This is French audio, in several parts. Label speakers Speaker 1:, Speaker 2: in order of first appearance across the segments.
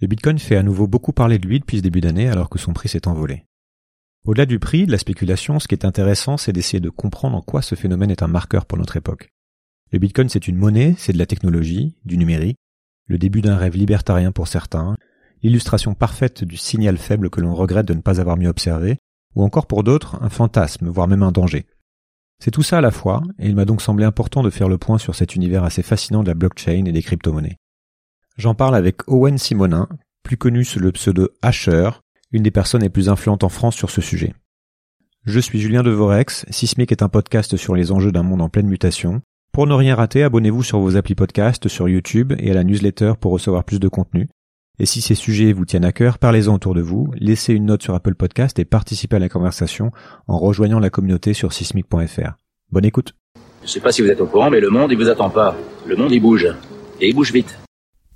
Speaker 1: Le Bitcoin fait à nouveau beaucoup parler de lui depuis ce début d'année alors que son prix s'est envolé. Au-delà du prix, de la spéculation, ce qui est intéressant, c'est d'essayer de comprendre en quoi ce phénomène est un marqueur pour notre époque. Le Bitcoin, c'est une monnaie, c'est de la technologie, du numérique, le début d'un rêve libertarien pour certains, l'illustration parfaite du signal faible que l'on regrette de ne pas avoir mieux observé, ou encore pour d'autres, un fantasme, voire même un danger. C'est tout ça à la fois, et il m'a donc semblé important de faire le point sur cet univers assez fascinant de la blockchain et des crypto-monnaies. J'en parle avec Owen Simonin, plus connu sous le pseudo Asher, une des personnes les plus influentes en France sur ce sujet. Je suis Julien Devorex, Sismic est un podcast sur les enjeux d'un monde en pleine mutation. Pour ne rien rater, abonnez-vous sur vos applis podcast, sur YouTube et à la newsletter pour recevoir plus de contenu. Et si ces sujets vous tiennent à cœur, parlez-en autour de vous, laissez une note sur Apple Podcast et participez à la conversation en rejoignant la communauté sur sismic.fr. Bonne écoute.
Speaker 2: Je ne sais pas si vous êtes au courant, mais le monde, il vous attend pas. Le monde, il bouge. Et il bouge vite.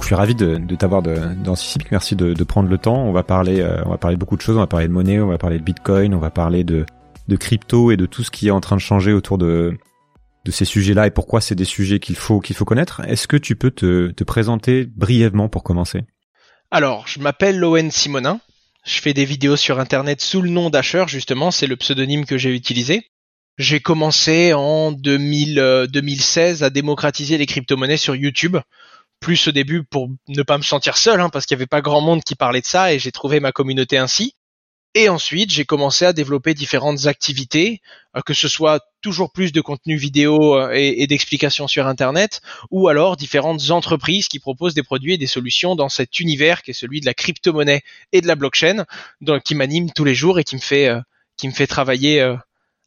Speaker 1: Je suis ravi de, de t'avoir dans Sismic. Merci de, de, prendre le temps. On va parler, euh, on va parler de beaucoup de choses. On va parler de monnaie, on va parler de Bitcoin, on va parler de, de crypto et de tout ce qui est en train de changer autour de, de ces sujets-là et pourquoi c'est des sujets qu'il faut qu'il faut connaître. Est-ce que tu peux te, te présenter brièvement pour commencer?
Speaker 3: Alors, je m'appelle Lowen Simonin. Je fais des vidéos sur Internet sous le nom d'Asher, justement, c'est le pseudonyme que j'ai utilisé. J'ai commencé en 2000, 2016 euh, à démocratiser les crypto-monnaies sur YouTube plus au début pour ne pas me sentir seul, hein, parce qu'il n'y avait pas grand monde qui parlait de ça, et j'ai trouvé ma communauté ainsi. Et ensuite, j'ai commencé à développer différentes activités, euh, que ce soit toujours plus de contenu vidéo euh, et, d'explications sur Internet, ou alors différentes entreprises qui proposent des produits et des solutions dans cet univers qui est celui de la crypto-monnaie et de la blockchain, donc, qui m'anime tous les jours et qui me fait, euh, qui me fait travailler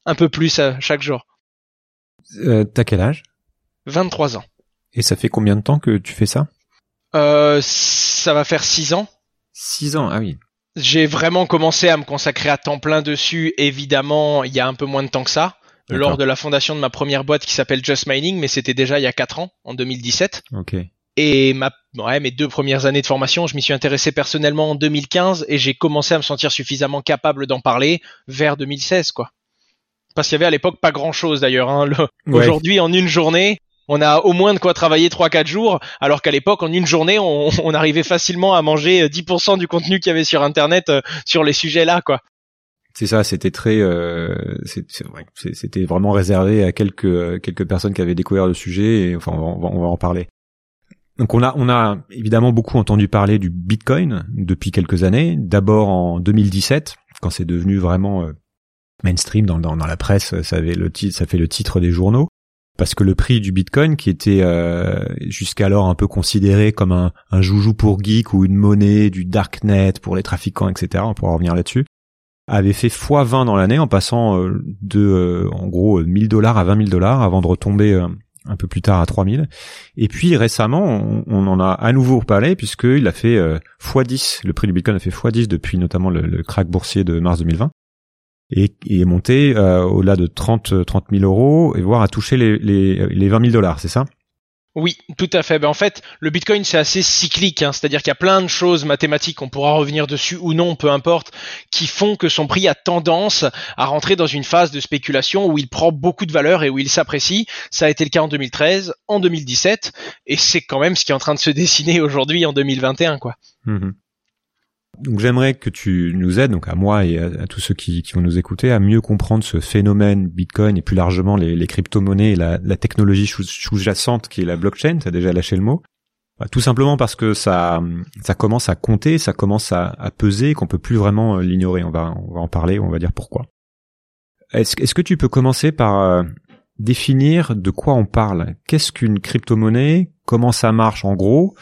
Speaker 3: un peu plus chaque jour.
Speaker 1: Euh, T'as quel âge?
Speaker 3: 23 ans.
Speaker 1: Et ça fait combien de temps que tu fais ça?
Speaker 3: Euh, Ça va faire six ans.
Speaker 1: Six ans, ah oui.
Speaker 3: J'ai vraiment commencé à me consacrer à temps plein dessus, évidemment, il y a un peu moins de temps que ça, lors de la fondation de ma première boîte qui s'appelle Just Mining, mais c'était déjà il y a quatre ans, en 2017.
Speaker 1: Ok.
Speaker 3: Et ma, ouais, mes deux premières années de formation, je m'y suis intéressé personnellement en 2015 et j'ai commencé à me sentir suffisamment capable d'en parler vers 2016, quoi. Parce qu'il y avait à l'époque pas grand chose d'ailleurs. Hein. Aujourd'hui, en une journée, on a au moins de quoi travailler 3-4 jours, alors qu'à l'époque, en une journée, on, arrivait facilement à manger 10% euh, du contenu qu'il y avait sur Internet euh, sur les sujets là, quoi.
Speaker 1: C'est ça, c'était très, euh, c'était vraiment réservé à quelques quelques personnes qui avaient découvert le sujet. Et, enfin, on va, on va en parler. Donc on a on a évidemment beaucoup entendu parler du Bitcoin depuis quelques années. D'abord en 2017, quand c'est devenu vraiment mainstream dans, dans, dans la presse, ça avait le titre, ça fait le titre des journaux parce que le prix du Bitcoin, qui était euh, jusqu'alors un peu considéré comme un, un, joujou pour geek ou une monnaie du darknet pour les trafiquants, etc., on pourra revenir là-dessus, avait fait x20 dans l'année en passant euh, de, euh, en gros, 1000 dollars à 20 000 dollars avant de retomber un peu plus tard à 3000. Et puis récemment, on, on en a à nouveau reparlé puisqu'il a fait x10, le prix du Bitcoin a fait x10 depuis notamment le, le crack boursier de mars 2020 et, est monté euh, au-delà de 30 30 000 euros et voire à toucher les, les, les 20 000 dollars, c'est ça?
Speaker 3: Oui, tout à fait. Ben, en fait, le Bitcoin, c'est assez cyclique, hein. c'est-à-dire qu'il y a plein de choses mathématiques, on pourra revenir dessus ou non, peu importe, qui font que son prix a tendance à rentrer dans une phase de spéculation où il prend beaucoup de valeur et où il s'apprécie. Ça a été le cas en 2013, en 2017, et c'est quand même ce qui est en train de se dessiner aujourd'hui en 2021, quoi.
Speaker 1: Mmh donc j'aimerais que tu nous aides, donc à moi et à, tous ceux qui, qui, vont nous écouter, à mieux comprendre ce phénomène Bitcoin et plus largement les, les crypto-monnaies et la, la technologie sous-jacente qui est la blockchain. as déjà lâché le mot. Bah, tout simplement parce que ça, ça commence à compter, ça commence à, à peser, qu'on peut plus vraiment euh, l'ignorer. On va, on va en parler, on va dire pourquoi. Est-ce est que tu peux commencer par euh, définir de quoi on parle? Qu'est-ce qu'une crypto-monnaie? Comment ça marche en gros?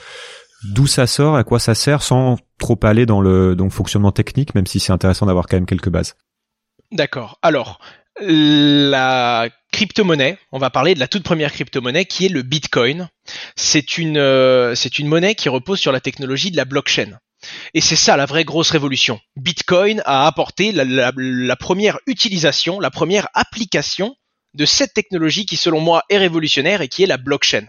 Speaker 1: D'où ça sort, à quoi ça sert, sans trop aller dans le, fonctionnement technique, même si c'est intéressant d'avoir quand même quelques bases.
Speaker 3: D'accord. Alors, la crypto-monnaie, on va parler de la toute première crypto-monnaie qui est le Bitcoin. C'est une, euh, monnaie qui repose sur la technologie de la blockchain. Et c'est ça la vraie grosse révolution. Bitcoin a apporté la première utilisation, la première application de cette technologie qui selon moi est révolutionnaire et qui est la blockchain.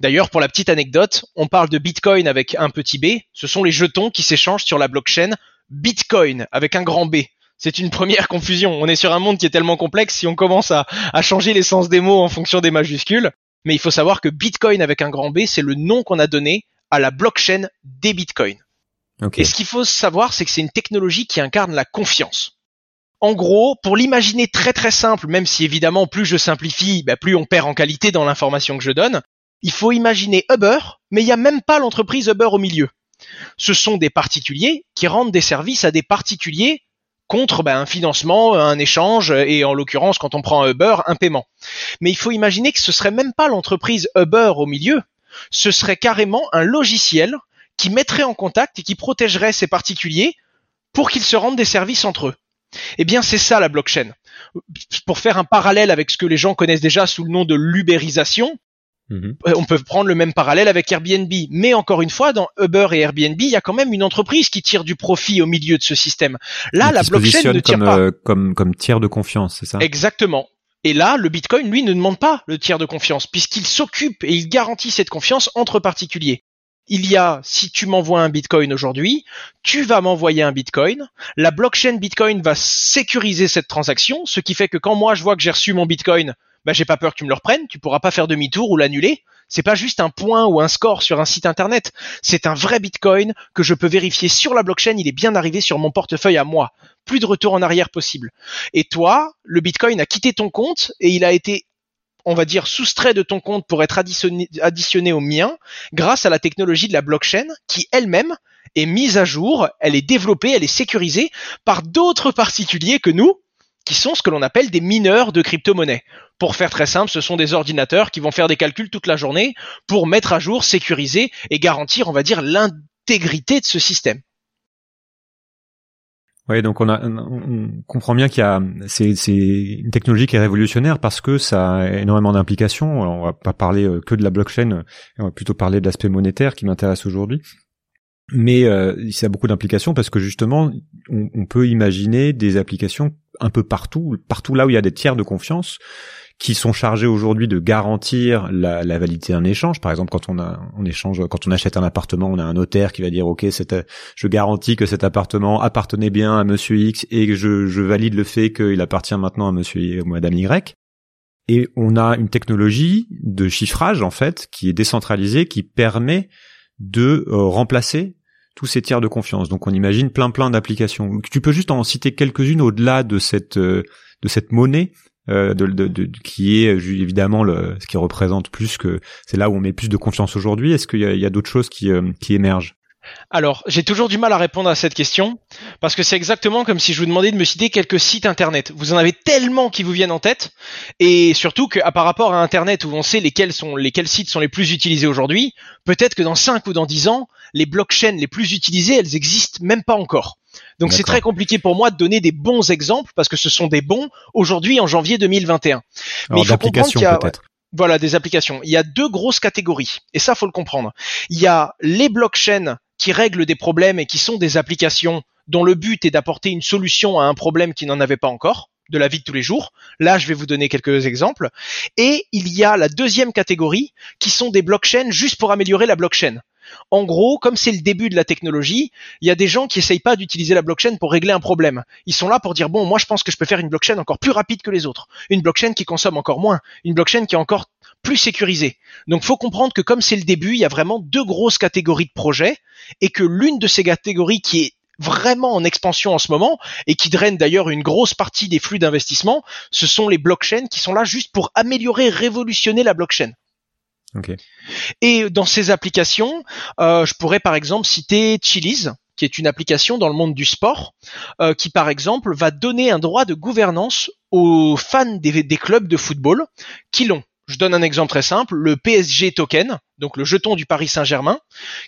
Speaker 3: D'ailleurs, pour la petite anecdote, on parle de Bitcoin avec un petit b, ce sont les jetons qui s'échangent sur la blockchain Bitcoin avec un grand B. C'est une première confusion. On est sur un monde qui est tellement complexe si on commence à, à changer les sens des mots en fonction des majuscules. Mais il faut savoir que Bitcoin avec un grand B, c'est le nom qu'on a donné à la blockchain des Bitcoins. Et ce qu'il faut savoir, c'est que c'est une technologie qui incarne la confiance. En gros, pour l'imaginer très très simple, même si évidemment plus je simplifie, bah, plus on perd en qualité dans l'information que je donne, il faut imaginer Uber, mais il n'y a même pas l'entreprise Uber au milieu. Ce sont des particuliers qui rendent des services à des particuliers contre bah, un financement, un échange, et en l'occurrence, quand on prend un Uber, un paiement. Mais il faut imaginer que ce serait même pas l'entreprise Uber au milieu, ce serait carrément un logiciel qui mettrait en contact et qui protégerait ces particuliers pour qu'ils se rendent des services entre eux. Eh bien, c'est ça la blockchain. Pour faire un parallèle avec ce que les gens connaissent déjà sous le nom de l'ubérisation,
Speaker 1: Mhm.
Speaker 3: on peut prendre le même parallèle avec Airbnb. Mais encore une fois, dans Uber et Airbnb, il y a quand même une entreprise qui tire du profit au milieu de ce système. Là, la blockchain ne tire
Speaker 1: comme,
Speaker 3: pas.
Speaker 1: euh, comme, comme tiers de confiance, c'est ça?
Speaker 3: Exactement. Et là, le Bitcoin, lui, ne demande pas le tiers de confiance, puisqu'il s'occupe et il garantit cette confiance entre particuliers. Il y a, si tu m'envoies un Bitcoin aujourd'hui, tu vas m'envoyer un Bitcoin. La blockchain Bitcoin va sécuriser cette transaction, ce qui fait que quand moi je vois que j'ai reçu mon Bitcoin, bah, j'ai pas peur que tu me le reprennes, tu pourras pas faire demi-tour ou l'annuler. C'est pas juste un point ou un score sur un site internet. C'est un vrai Bitcoin que je peux vérifier sur la blockchain. Il est bien arrivé sur mon portefeuille à moi. Plus de retour en arrière possible. Et toi, le Bitcoin a quitté ton compte et il a été, on va dire, soustrait de ton compte pour être additionné, additionné au mien grâce à la technologie de la blockchain qui elle-même est mise à jour, elle est développée, elle est sécurisée par d'autres particuliers que nous, qui sont ce que l'on appelle des mineurs de crypto-monnaies. Pour faire très simple, ce sont des ordinateurs qui vont faire des calculs toute la journée pour mettre à jour, sécuriser et garantir, on va dire, l'intégrité de ce système.
Speaker 1: Oui, donc on, a, on- comprend bien qu'il y a c'est c'est une technologie qui est révolutionnaire parce que ça a énormément d'implications. On va pas parler euh, que de la blockchain, on va plutôt parler de l'aspect monétaire qui m'intéresse aujourd'hui. Mais euh, ça a beaucoup d'implications parce que justement, on, peut imaginer des applications un peu partout, partout là où il y a des tiers de confiance qui sont chargés aujourd'hui de garantir la, validité d'un échange. Par exemple, quand on a on échange, quand on achète un appartement, on a un notaire qui va dire OK, je garantis que cet appartement appartenait bien à Monsieur X et je, valide le fait qu'il appartient maintenant à Monsieur ou Madame Y. Et on a une technologie de chiffrage en fait qui est décentralisée, qui permet de euh, remplacer tous ces tiers de confiance. Donc on imagine plein plein d'applications. Tu peux juste en citer quelques-unes au-delà de cette euh, de cette monnaie euh, de, qui est évidemment ce qui représente plus que c'est là où on met plus de confiance aujourd'hui. Est-ce qu'il y a, d'autres choses qui, qui émergent?
Speaker 3: Alors, j'ai toujours du mal à répondre à cette question parce que c'est exactement comme si je vous demandais de me citer quelques sites internet. Vous en avez tellement qui vous viennent en tête et surtout que à par rapport à internet où on sait lesquels sont lesquels sites sont les plus utilisés aujourd'hui, peut-être que dans 5 ou dans 10 ans, les blockchains les plus utilisées, elles existent même pas encore. Donc c'est très compliqué pour moi de donner des bons exemples parce que ce sont des bons aujourd'hui en janvier 2021.
Speaker 1: Alors
Speaker 3: il faut comprendre qu'il y a-. Voilà, des applications. Il y a deux grosses catégories, et ça faut le comprendre. Il y a les blockchains qui règlent des problèmes et qui sont des applications dont le but est d'apporter une solution à un problème qui n'en avait pas encore, de la vie de tous les jours. Là, je vais vous donner quelques exemples. Et il y a la deuxième catégorie qui sont des blockchains juste pour améliorer la blockchain. En gros, comme c'est le début de la technologie, il y a des gens qui essayent pas d'utiliser la blockchain pour régler un problème. Ils sont là pour dire bon, moi je pense que je peux faire une blockchain encore plus rapide que les autres, une blockchain qui consomme encore moins, une blockchain qui est encore plus sécurisée. Donc faut comprendre que comme c'est le début, il y a vraiment deux grosses catégories de projets et que l'une de ces catégories qui est vraiment en expansion en ce moment et qui draine d'ailleurs une grosse partie des flux d'investissement, ce sont les blockchains qui sont là juste pour améliorer, révolutionner la blockchain.
Speaker 1: Ok.
Speaker 3: Et dans ces applications, euh, je pourrais par exemple citer Chiliz, qui est une application dans le monde du sport, euh, qui par exemple va donner un droit de gouvernance aux fans des, des clubs de football qui l'ont. Je donne un exemple très simple, le PSG token, donc le jeton du Paris Saint-Germain,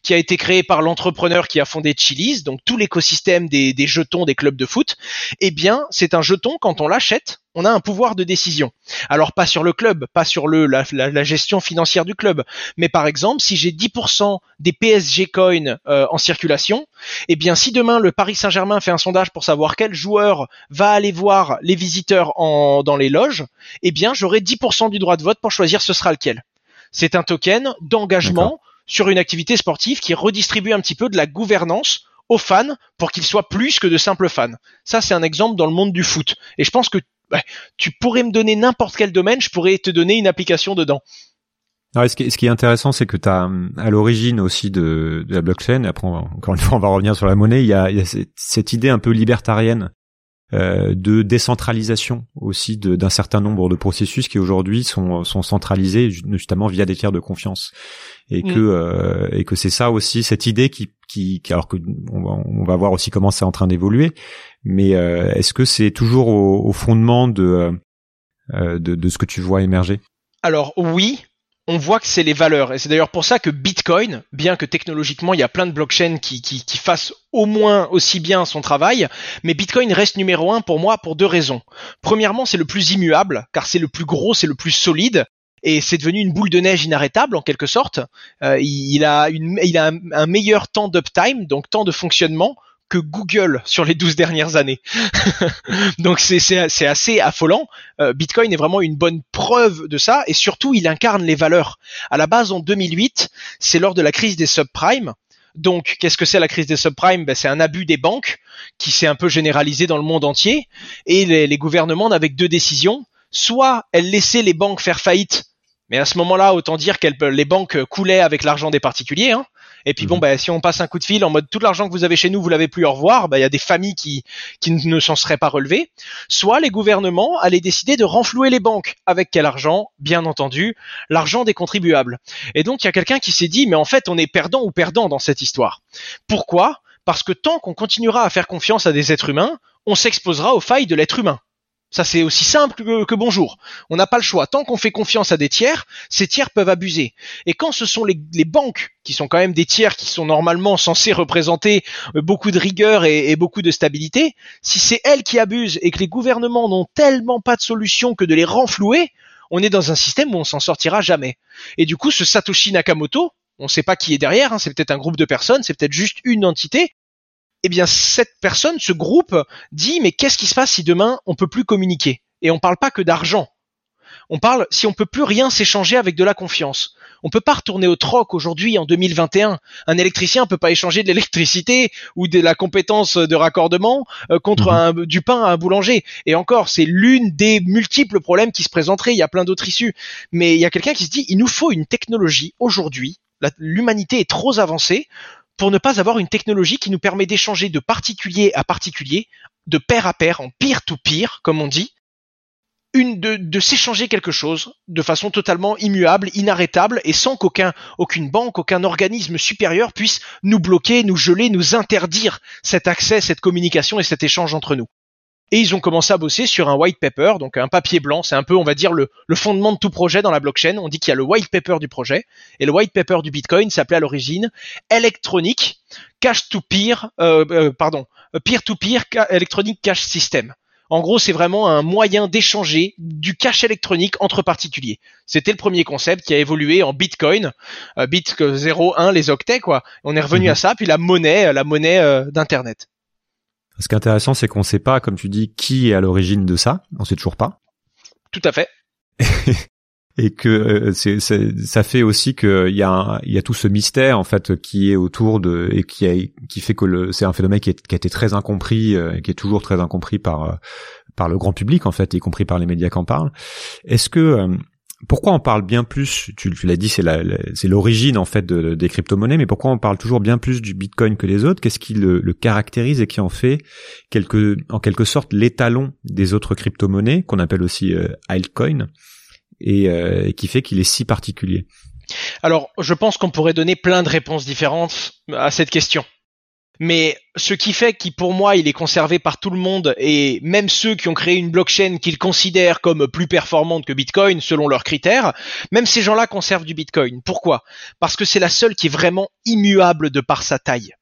Speaker 3: qui a été créé par l'entrepreneur qui a fondé Chiliz, donc tout l'écosystème des, des jetons des clubs de foot. Eh bien, c'est un jeton, quand on l'achète, on a un pouvoir de décision. Alors pas sur le club, pas sur le la, la- la gestion financière du club, mais par exemple, si j'ai 10% des PSG coins euh, en circulation, eh bien si demain le Paris Saint-Germain fait un sondage pour savoir quel joueur va aller voir les visiteurs en, dans les loges, eh bien j'aurai 10% du droit de vote pour choisir ce sera lequel. C'est un token d'engagement sur une activité sportive qui redistribue un petit peu de la gouvernance aux fans pour qu'ils soient plus que de simples fans. Ça, c'est un exemple dans le monde du foot. Et je pense que ouais, tu pourrais me donner n'importe quel domaine, je pourrais te donner une application dedans.
Speaker 1: Alors, ce, qui est, intéressant, c'est que tu as à l'origine aussi de, la blockchain, et après, encore une fois, on va revenir sur la monnaie, il y a, cette idée un peu libertarienne euh, de décentralisation aussi d'un certain nombre de processus qui aujourd'hui sont, sont centralisés justement via des tiers de confiance. Et
Speaker 3: Mm.
Speaker 1: que, euh, et que c'est ça aussi, cette idée qui, qui, qui- alors que on va, on va voir aussi comment c'est en train d'évoluer, mais euh, est-ce que c'est toujours au, au fondement de, euh, de, de ce que tu vois émerger?
Speaker 3: Alors oui, on voit que c'est les valeurs. Et c'est d'ailleurs pour ça que Bitcoin, bien que technologiquement il y a plein de blockchains qui, qui, fassent au moins aussi bien son travail, mais Bitcoin reste numéro un pour moi pour deux raisons. Premièrement, c'est le plus immuable, car c'est le plus gros, c'est le plus solide. Et c'est devenu une boule de neige inarrêtable en quelque sorte. Euh, il, il a, une, il a un, un meilleur temps d'uptime, donc temps de fonctionnement, que Google sur les 12 dernières années. donc c'est assez affolant. Euh, Bitcoin est vraiment une bonne preuve de ça et surtout il incarne les valeurs. À la base en 2008, c'est lors de la crise des subprimes. Donc qu'est-ce que c'est la crise des subprimes? Ben, C'est un abus des banques qui s'est un peu généralisé dans le monde entier et les, les gouvernements n'avaient deux décisions. Soit elles laissaient les banques faire faillite, mais à ce moment-là, autant dire que les banques coulaient avec l'argent des particuliers. Hein. Et puis bon,
Speaker 1: Mhm.
Speaker 3: ben, si on passe un coup de fil en mode tout l'argent que vous avez chez nous, vous l'avez plus au revoir, ben, il y a des familles qui, qui ne s'en seraient pas relevées. Soit les gouvernements allaient décider de renflouer les banques. Avec quel argent? Bien entendu, l'argent des contribuables. Et donc il y a quelqu'un qui s'est dit, mais en fait on est perdant ou perdant dans cette histoire. Pourquoi? Parce que tant qu'on continuera à faire confiance à des êtres humains, on s'exposera aux failles de l'être humain. Ça c'est aussi simple que, bonjour. On n'a pas le choix. Tant qu'on fait confiance à des tiers, ces tiers peuvent abuser. Et quand ce sont les, banques, qui sont quand même des tiers qui sont normalement censés représenter euh, beaucoup de rigueur et, et beaucoup de stabilité, si c'est elles qui abusent et que les gouvernements n'ont tellement pas de solution que de les renflouer, on est dans un système où on s'en sortira jamais. Et du coup, ce Satoshi Nakamoto, on ne sait pas qui est derrière, hein, c'est peut-être un groupe de personnes, c'est peut-être juste une entité. Eh bien, cette personne, ce groupe, dit mais qu'est-ce qui se passe si demain on peut plus communiquer? Et on parle pas que d'argent. On parle si on peut plus rien s'échanger avec de la confiance. On peut pas retourner au troc aujourd'hui en 2021. Un électricien peut pas échanger de l'électricité ou de la compétence de raccordement euh, contre un, du pain à un boulanger. Et encore, c'est l'une des multiples problèmes qui se présenteraient. Il y a plein d'autres issues. Mais il y a quelqu'un qui se dit, il nous faut une technologie aujourd'hui. L'humanité est trop avancée pour ne pas avoir une technologie qui nous permet d'échanger de particulier à particulier, de pair à pair, en peer-to-peer, comme on dit, de, de s'échanger quelque chose de façon totalement immuable, inarrêtable, et sans qu'aucun aucune banque, aucun organisme supérieur puisse nous bloquer, nous geler, nous interdire cet accès, cette communication et cet échange entre nous. Et ils ont commencé à bosser sur un white paper, donc un papier blanc. C'est un peu, on va dire, le, le fondement de tout projet dans la blockchain. On dit qu'il y a le white paper du projet. Et le white paper du Bitcoin s'appelait à l'origine Electronic Cash to Peer, euh, euh, pardon, Peer to Peer Electronic Cash System. En gros, c'est vraiment un moyen d'échanger du cash électronique entre particuliers. C'était le premier concept qui a évolué en Bitcoin, euh, bit 0,1 les octets quoi. On est revenu
Speaker 1: Mhm.
Speaker 3: à ça, puis la monnaie, la monnaie euh, d'internet.
Speaker 1: Ce qui est intéressant, c'est qu'on ne sait pas, comme tu dis, qui est à l'origine de ça. On sait toujours pas.
Speaker 3: Tout à fait.
Speaker 1: Et que euh, c'est, ça fait aussi qu'il y a, un- il y a tout ce mystère en fait qui est autour de et qui, a, qui fait que le, c'est un phénomène qui, est, qui a été très incompris, euh, et qui est toujours très incompris par euh, par le grand public en fait, y compris par les médias qui en parlent. Est-ce que euh, pourquoi on parle bien plus Tu, l'as dit, c'est l'origine en fait de- des crypto-monnaies, mais pourquoi on parle toujours bien plus du Bitcoin que les autres? Qu'est-ce qui le, caractérise et qui en fait en quelque sorte l'étalon des autres crypto-monnaies qu'on appelle aussi euh, altcoin et, euh, et qui fait qu'il est si particulier?
Speaker 3: Alors, je pense qu'on pourrait donner plein de réponses différentes à cette question. Mais ce qui fait qu'il, pour moi, il est conservé par tout le monde et même ceux qui ont créé une blockchain qu'ils considèrent comme plus performante que Bitcoin selon leurs critères, même ces gens-là conservent du Bitcoin. Pourquoi? Parce que c'est la seule qui est vraiment immuable de par sa taille.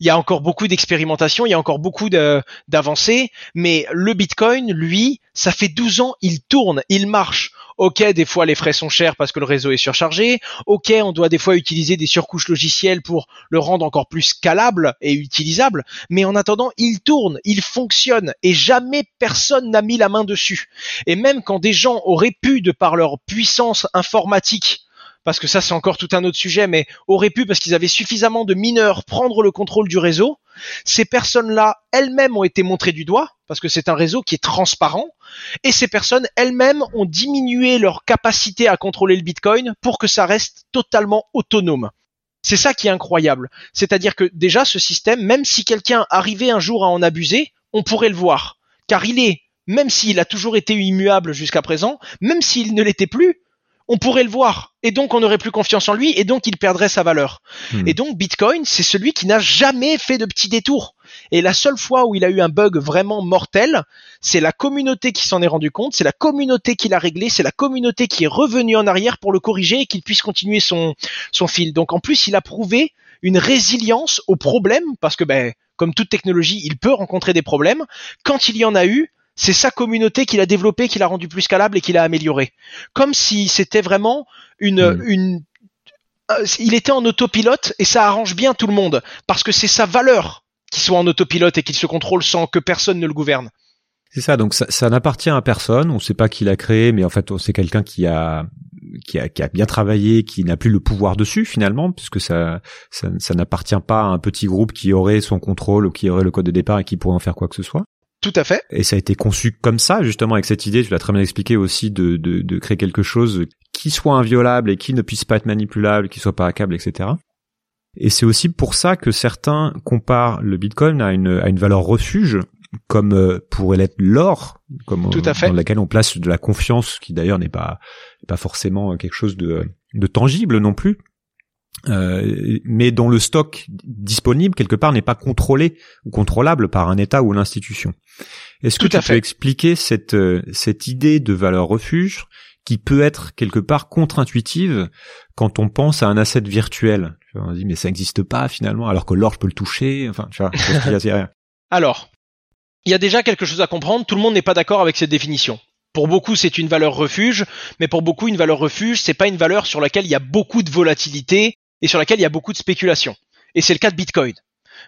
Speaker 3: Il y a encore beaucoup d'expérimentation, il y a encore beaucoup d'avancées, mais le Bitcoin, lui, ça fait 12 ans, il tourne, il marche. Ok, des fois les frais sont chers parce que le réseau est surchargé. Ok, on doit des fois utiliser des surcouches logicielles pour le rendre encore plus scalable et utilisable. Mais en attendant, il tourne, il fonctionne et jamais personne n'a mis la main dessus. Et même quand des gens auraient pu, de par leur puissance informatique, parce que ça c'est encore tout un autre sujet, mais auraient pu, parce qu'ils avaient suffisamment de mineurs, prendre le contrôle du réseau. Ces personnes-là elles-mêmes ont été montrées du doigt, parce que c'est un réseau qui est transparent, et ces personnes elles-mêmes ont diminué leur capacité à contrôler le Bitcoin pour que ça reste totalement autonome. C'est ça qui est incroyable. C'est-à-dire que déjà ce système, même si quelqu'un arrivait un jour à en abuser, on pourrait le voir. Car il est, même s'il a toujours été immuable jusqu'à présent, même s'il ne l'était plus, on pourrait le voir. Et donc, on n'aurait plus confiance en lui et donc il perdrait sa valeur. Hmm. Et donc, Bitcoin, c'est celui qui n'a jamais fait de petits détours. Et la seule fois où il a eu un bug vraiment mortel, c'est la communauté qui s'en est rendu compte, c'est la communauté qui l'a réglé, c'est la communauté qui est revenue en arrière pour le corriger et qu'il puisse continuer son, son fil. Donc, en plus, il a prouvé une résilience aux problèmes parce que, ben, comme toute technologie, il peut rencontrer des problèmes. Quand il y en a eu, c'est sa communauté qu'il a développée, qu'il a rendu plus scalable et qu'il a amélioré. Comme si c'était vraiment une, hmm. une, euh, il était en autopilote et ça arrange bien tout le monde parce que c'est sa valeur qu'il soit en autopilote et qu'il se contrôle sans que personne ne le gouverne.
Speaker 1: C'est ça, donc ça, n'appartient à personne. On ne sait pas qui l'a créé, mais en fait, c'est quelqu'un qui a, qui a, qui a bien travaillé, qui n'a plus le pouvoir dessus finalement, puisque ça, ça, ça n'appartient pas à un petit groupe qui aurait son contrôle ou qui aurait le code de départ et qui pourrait en faire quoi que ce soit.
Speaker 3: Tout à fait.
Speaker 1: Et ça a été conçu comme ça, justement, avec cette idée, tu l'as très bien expliqué aussi, de, de, de, créer quelque chose qui soit inviolable et qui ne puisse pas être manipulable, qui soit pas hackable, etc. Et c'est aussi pour ça que certains comparent le Bitcoin à une, à une valeur refuge, comme euh, pourrait l'être l'or, comme
Speaker 3: Tout à fait.
Speaker 1: dans laquelle on place de la confiance, qui d'ailleurs n'est pas, pas forcément quelque chose de, de tangible non plus, euh, mais dont le stock disponible quelque part n'est pas contrôlé ou contrôlable par un État ou l'institution. Est-ce que tu peux expliquer cette euh, cette idée de valeur refuge qui peut être quelque part contre-intuitive quand on pense à un asset virtuel? On dit mais ça n'existe pas finalement alors que l'or je peux le toucher. Enfin, tu vois.
Speaker 3: Alors, il y a déjà quelque chose à comprendre. Tout le monde n'est pas d'accord avec cette définition. Pour beaucoup, c'est une valeur refuge, mais pour beaucoup, une valeur refuge, c'est pas une valeur sur laquelle il y a beaucoup de volatilité et sur laquelle il y a beaucoup de spéculation. Et c'est le cas de Bitcoin.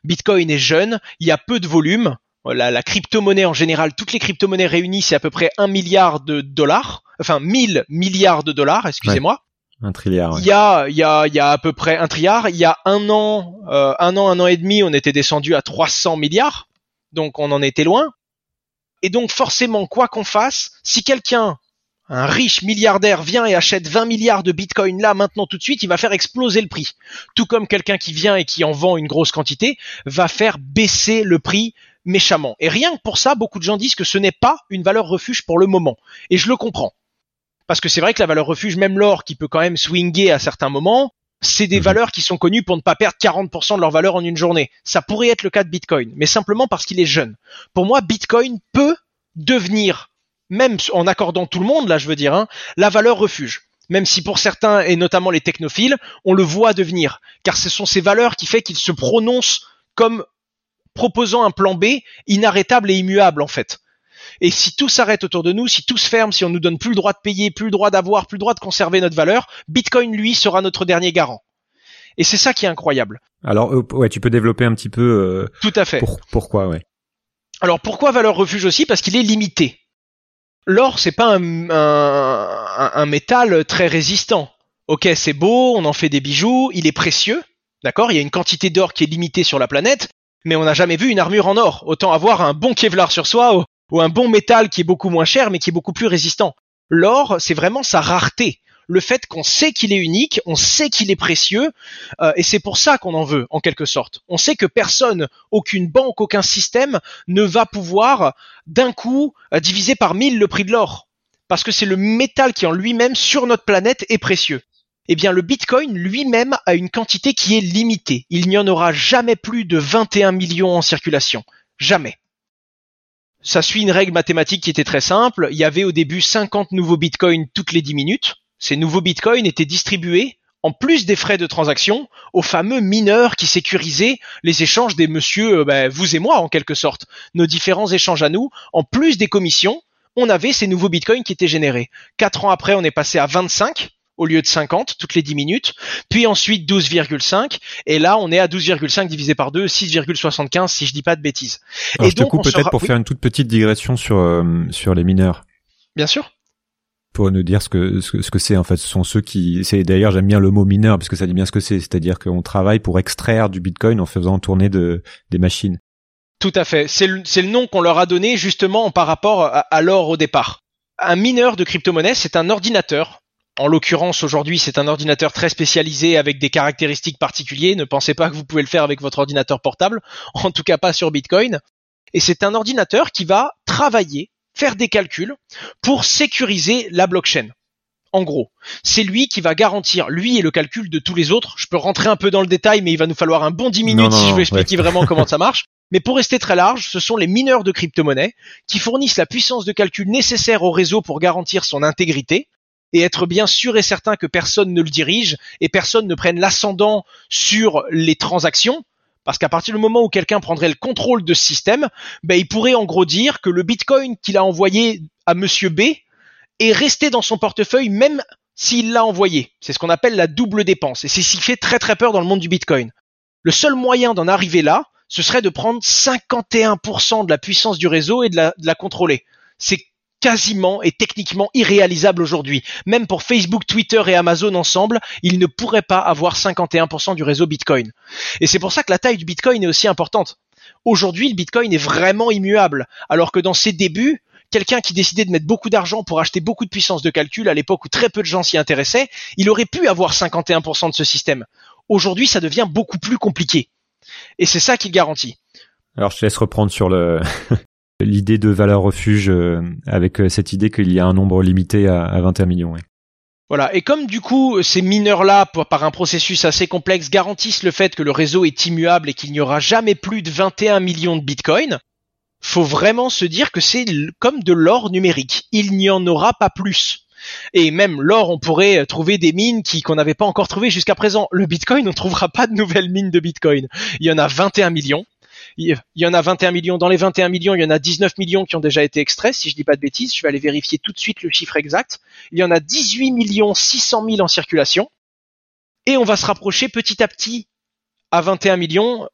Speaker 3: Bitcoin est jeune, il y a peu de volume. La, la crypto-monnaie en général, toutes les crypto-monnaies réunies, c'est à peu près un milliard de dollars. Enfin, 1000 milliards de dollars, excusez-moi.
Speaker 1: un trilliard.
Speaker 3: Il y a, il y a, il y a à peu près un trilliard. Il y a un an, euh, un an, un an et demi, on était descendu à 300 milliards. Donc on en était loin. Et donc forcément, quoi qu'on fasse, si quelqu'un un riche milliardaire vient et achète 20 milliards de bitcoin là maintenant tout de suite, il va faire exploser le prix. Tout comme quelqu'un qui vient et qui en vend une grosse quantité va faire baisser le prix méchamment. Et rien que pour ça, beaucoup de gens disent que ce n'est pas une valeur refuge pour le moment. Et je le comprends. Parce que c'est vrai que la valeur refuge, même l'or qui peut quand même swinger à certains moments, c'est des mhm. valeurs qui sont connues pour ne pas perdre 40% de leur valeur en une journée. Ça pourrait être le cas de Bitcoin, mais simplement parce qu'il est jeune. Pour moi, Bitcoin peut devenir même en accordant tout le monde, là je veux dire, hein, la valeur refuge. Même si pour certains, et notamment les technophiles, on le voit devenir. Car ce sont ces valeurs qui fait qu'ils se prononcent comme proposant un plan B inarrêtable et immuable en fait. Et si tout s'arrête autour de nous, si tout se ferme, si on nous donne plus le droit de payer, plus le droit d'avoir, plus le droit de conserver notre valeur, Bitcoin lui sera notre dernier garant. Et c'est ça qui est incroyable.
Speaker 1: Alors euh, ouais, tu peux développer un petit peu. Euh,
Speaker 3: tout à fait.
Speaker 1: pourquoi ouais.
Speaker 3: Alors pourquoi valeur refuge aussi? Parce qu'il est limité l'or c'est pas un, métal très résistant. Ok, c'est beau, on en fait des bijoux, il est précieux, d'accord Il y a une quantité d'or qui est limitée sur la planète, mais on n'a jamais vu une armure en or. Autant avoir un bon Kevlar sur soi ou un bon métal qui est beaucoup moins cher mais qui est beaucoup plus résistant. L'or, c'est vraiment sa rareté le fait qu'on sait qu'il est unique, on sait qu'il est précieux, euh, et c'est pour ça qu'on en veut, en quelque sorte. On sait que personne, aucune banque, aucun système ne va pouvoir d'un coup euh, diviser par mille le prix de l'or, parce que c'est le métal qui en lui-même sur notre planète est précieux. Eh bien, le Bitcoin lui-même a une quantité qui est limitée. Il n'y en aura jamais plus de 21 millions en circulation. Jamais ça suit une règle mathématique qui était très simple. Il y avait au début 50 nouveaux bitcoins toutes les 10 minutes ces nouveaux bitcoins étaient distribués en plus des frais de transaction, aux fameux mineurs qui sécurisaient les échanges des monsieur, euh, ben, vous et moi en quelque sorte, nos différents échanges à nous, en plus des commissions, on avait ces nouveaux bitcoins qui étaient générés. Quatre ans après, on est passé à 25 au lieu de 50 toutes les 10 minutes, puis ensuite 12,5 et là on est à 12,5 divisé par 2, 6,75 si je dis pas de bêtises.
Speaker 1: Alors,
Speaker 3: et
Speaker 1: je te
Speaker 3: donc,
Speaker 1: coupe peut-être
Speaker 3: sera-
Speaker 1: pour
Speaker 3: oui,
Speaker 1: faire une toute petite digression sur euh, sur les mineurs.
Speaker 3: bien sûr.
Speaker 1: Pour nous dire ce que ce ce que c'est en fait, ce sont ceux qui c'est d'ailleurs j'aime bien le mot mineur parce que ça dit bien ce que c'est, c'est-à-dire qu'on travaille pour extraire du Bitcoin en faisant tourner de des machines.
Speaker 3: Tout à fait. C'est le, le nom qu'on leur a donné justement par rapport à, à l'or au départ. Un mineur de crypto-monnaie, c'est un ordinateur. En l'occurrence, aujourd'hui, c'est un ordinateur très spécialisé avec des caractéristiques particulières. Ne pensez pas que vous pouvez le faire avec votre ordinateur portable. En tout cas, pas sur Bitcoin. Et c'est un ordinateur qui va travailler, faire des calculs pour sécuriser la blockchain. En gros, c'est lui qui va garantir, lui et le calcul de tous les autres. Je peux rentrer un peu dans le détail, mais il va nous falloir un bon 10 minutes
Speaker 1: Non, non,
Speaker 3: si je veux expliquer
Speaker 1: ouais.
Speaker 3: vraiment comment ça marche. Mais pour rester très large, ce sont les mineurs de crypto-monnaie qui fournissent la puissance de calcul nécessaire au réseau pour garantir son intégrité et être bien sûr et certain que personne ne le dirige et personne ne prenne l'ascendant sur les transactions. Parce qu'à partir du moment où quelqu'un prendrait le contrôle de ce système, ben, il pourrait en gros dire que le bitcoin qu'il a envoyé à monsieur B est resté dans son portefeuille même s'il l'a envoyé. C'est ce qu'on appelle la double dépense. Et c'est ce qui fait très très peur dans le monde du bitcoin. Le seul moyen d'en arriver là, ce serait de prendre 51% de la puissance du réseau et de la, de la contrôler. C'est quasiment et techniquement irréalisable aujourd'hui. Même pour Facebook, Twitter et Amazon ensemble, ils ne pourraient pas avoir 51% du réseau Bitcoin. Et c'est pour ça que la taille du Bitcoin est aussi importante. Aujourd'hui, le Bitcoin est vraiment immuable, alors que dans ses débuts, quelqu'un qui décidait de mettre beaucoup d'argent pour acheter beaucoup de puissance de calcul à l'époque où très peu de gens s'y intéressaient, il aurait pu avoir 51% de ce système. Aujourd'hui, ça devient beaucoup plus compliqué. Et c'est ça qu'il garantit.
Speaker 1: Alors je te laisse reprendre sur le l'idée de valeur refuge euh, avec euh, cette idée qu'il y a un nombre limité à, à 21 millions.
Speaker 3: Voilà. Et comme du coup ces mineurs-là, par un processus assez complexe, garantissent le fait que le réseau est immuable et qu'il n'y aura jamais plus de 21 millions de bitcoins, faut vraiment se dire que c'est comme de l'or numérique. Il n'y en aura pas plus. Et même l'or, on pourrait euh, trouver des mines qui qu'on n'avait pas encore trouvées jusqu'à présent. Le bitcoin, on ne trouvera pas de nouvelles mines de bitcoin. Il y en a 21 millions. Il y en a 21 millions. Dans les 21 millions, il y en a 19 millions qui ont déjà été extraits, si je dis pas de bêtises. Je vais aller vérifier tout de suite le chiffre exact. Il y en a 18 millions 600 000 en circulation. Et on va se rapprocher petit à petit à 21 millions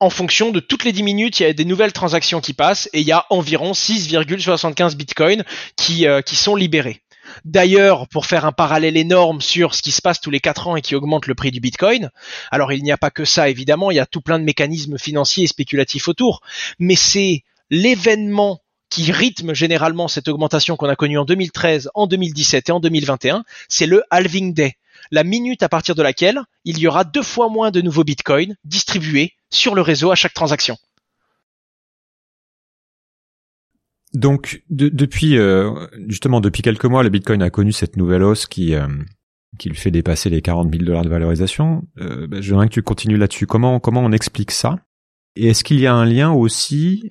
Speaker 3: en fonction de toutes les 10 minutes, il y a des nouvelles transactions qui passent et il y a environ 6,75 bitcoins qui, euh, qui sont libérés. D'ailleurs, pour faire un parallèle énorme sur ce qui se passe tous les 4 ans et qui augmente le prix du bitcoin, alors il n'y a pas que ça évidemment, il y a tout plein de mécanismes financiers et spéculatifs autour, mais c'est l'événement qui rythme généralement cette augmentation qu'on a connue en 2013, en 2017 et en 2021, c'est le halving day, la minute à partir de laquelle il y aura deux fois moins de nouveaux bitcoins distribués sur le réseau à chaque transaction.
Speaker 1: Donc de- depuis euh, justement depuis quelques mois, le Bitcoin a connu cette nouvelle hausse qui euh, qui le fait dépasser les 40 000 dollars de valorisation. Euh, bah, J'aimerais que tu continues là-dessus. Comment comment on explique ça? Et est-ce qu'il y a un lien aussi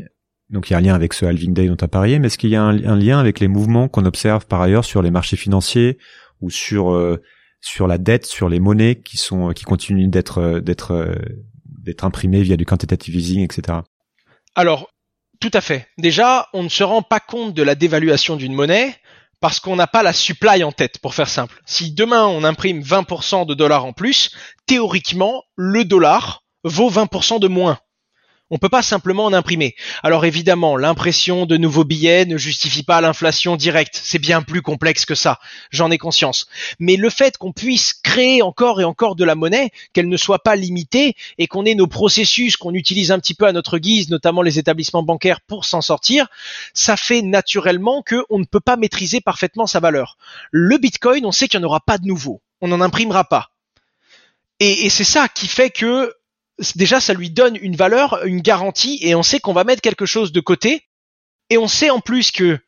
Speaker 1: donc il y a un lien avec ce halving day dont tu as parlé, mais est-ce qu'il y a un, un lien avec les mouvements qu'on observe par ailleurs sur les marchés financiers ou sur euh, sur la dette, sur les monnaies qui sont qui continuent d'être euh, d'être euh, d'être imprimées via du quantitative easing, etc.
Speaker 3: Alors, tout à fait. Déjà, on ne se rend pas compte de la dévaluation d'une monnaie parce qu'on n'a pas la supply en tête, pour faire simple. Si demain on imprime 20% de dollars en plus, théoriquement, le dollar vaut 20% de moins. On peut pas simplement en imprimer. Alors évidemment, l'impression de nouveaux billets ne justifie pas l'inflation directe. C'est bien plus complexe que ça. J'en ai conscience. Mais le fait qu'on puisse créer encore et encore de la monnaie, qu'elle ne soit pas limitée et qu'on ait nos processus qu'on utilise un petit peu à notre guise, notamment les établissements bancaires pour s'en sortir, ça fait naturellement qu'on ne peut pas maîtriser parfaitement sa valeur. Le Bitcoin, on sait qu'il n'y en aura pas de nouveau. On n'en imprimera pas. Et c'est ça qui fait que déjà ça lui donne une valeur, une garantie, et on sait qu'on va mettre quelque chose de côté. Et on sait en plus que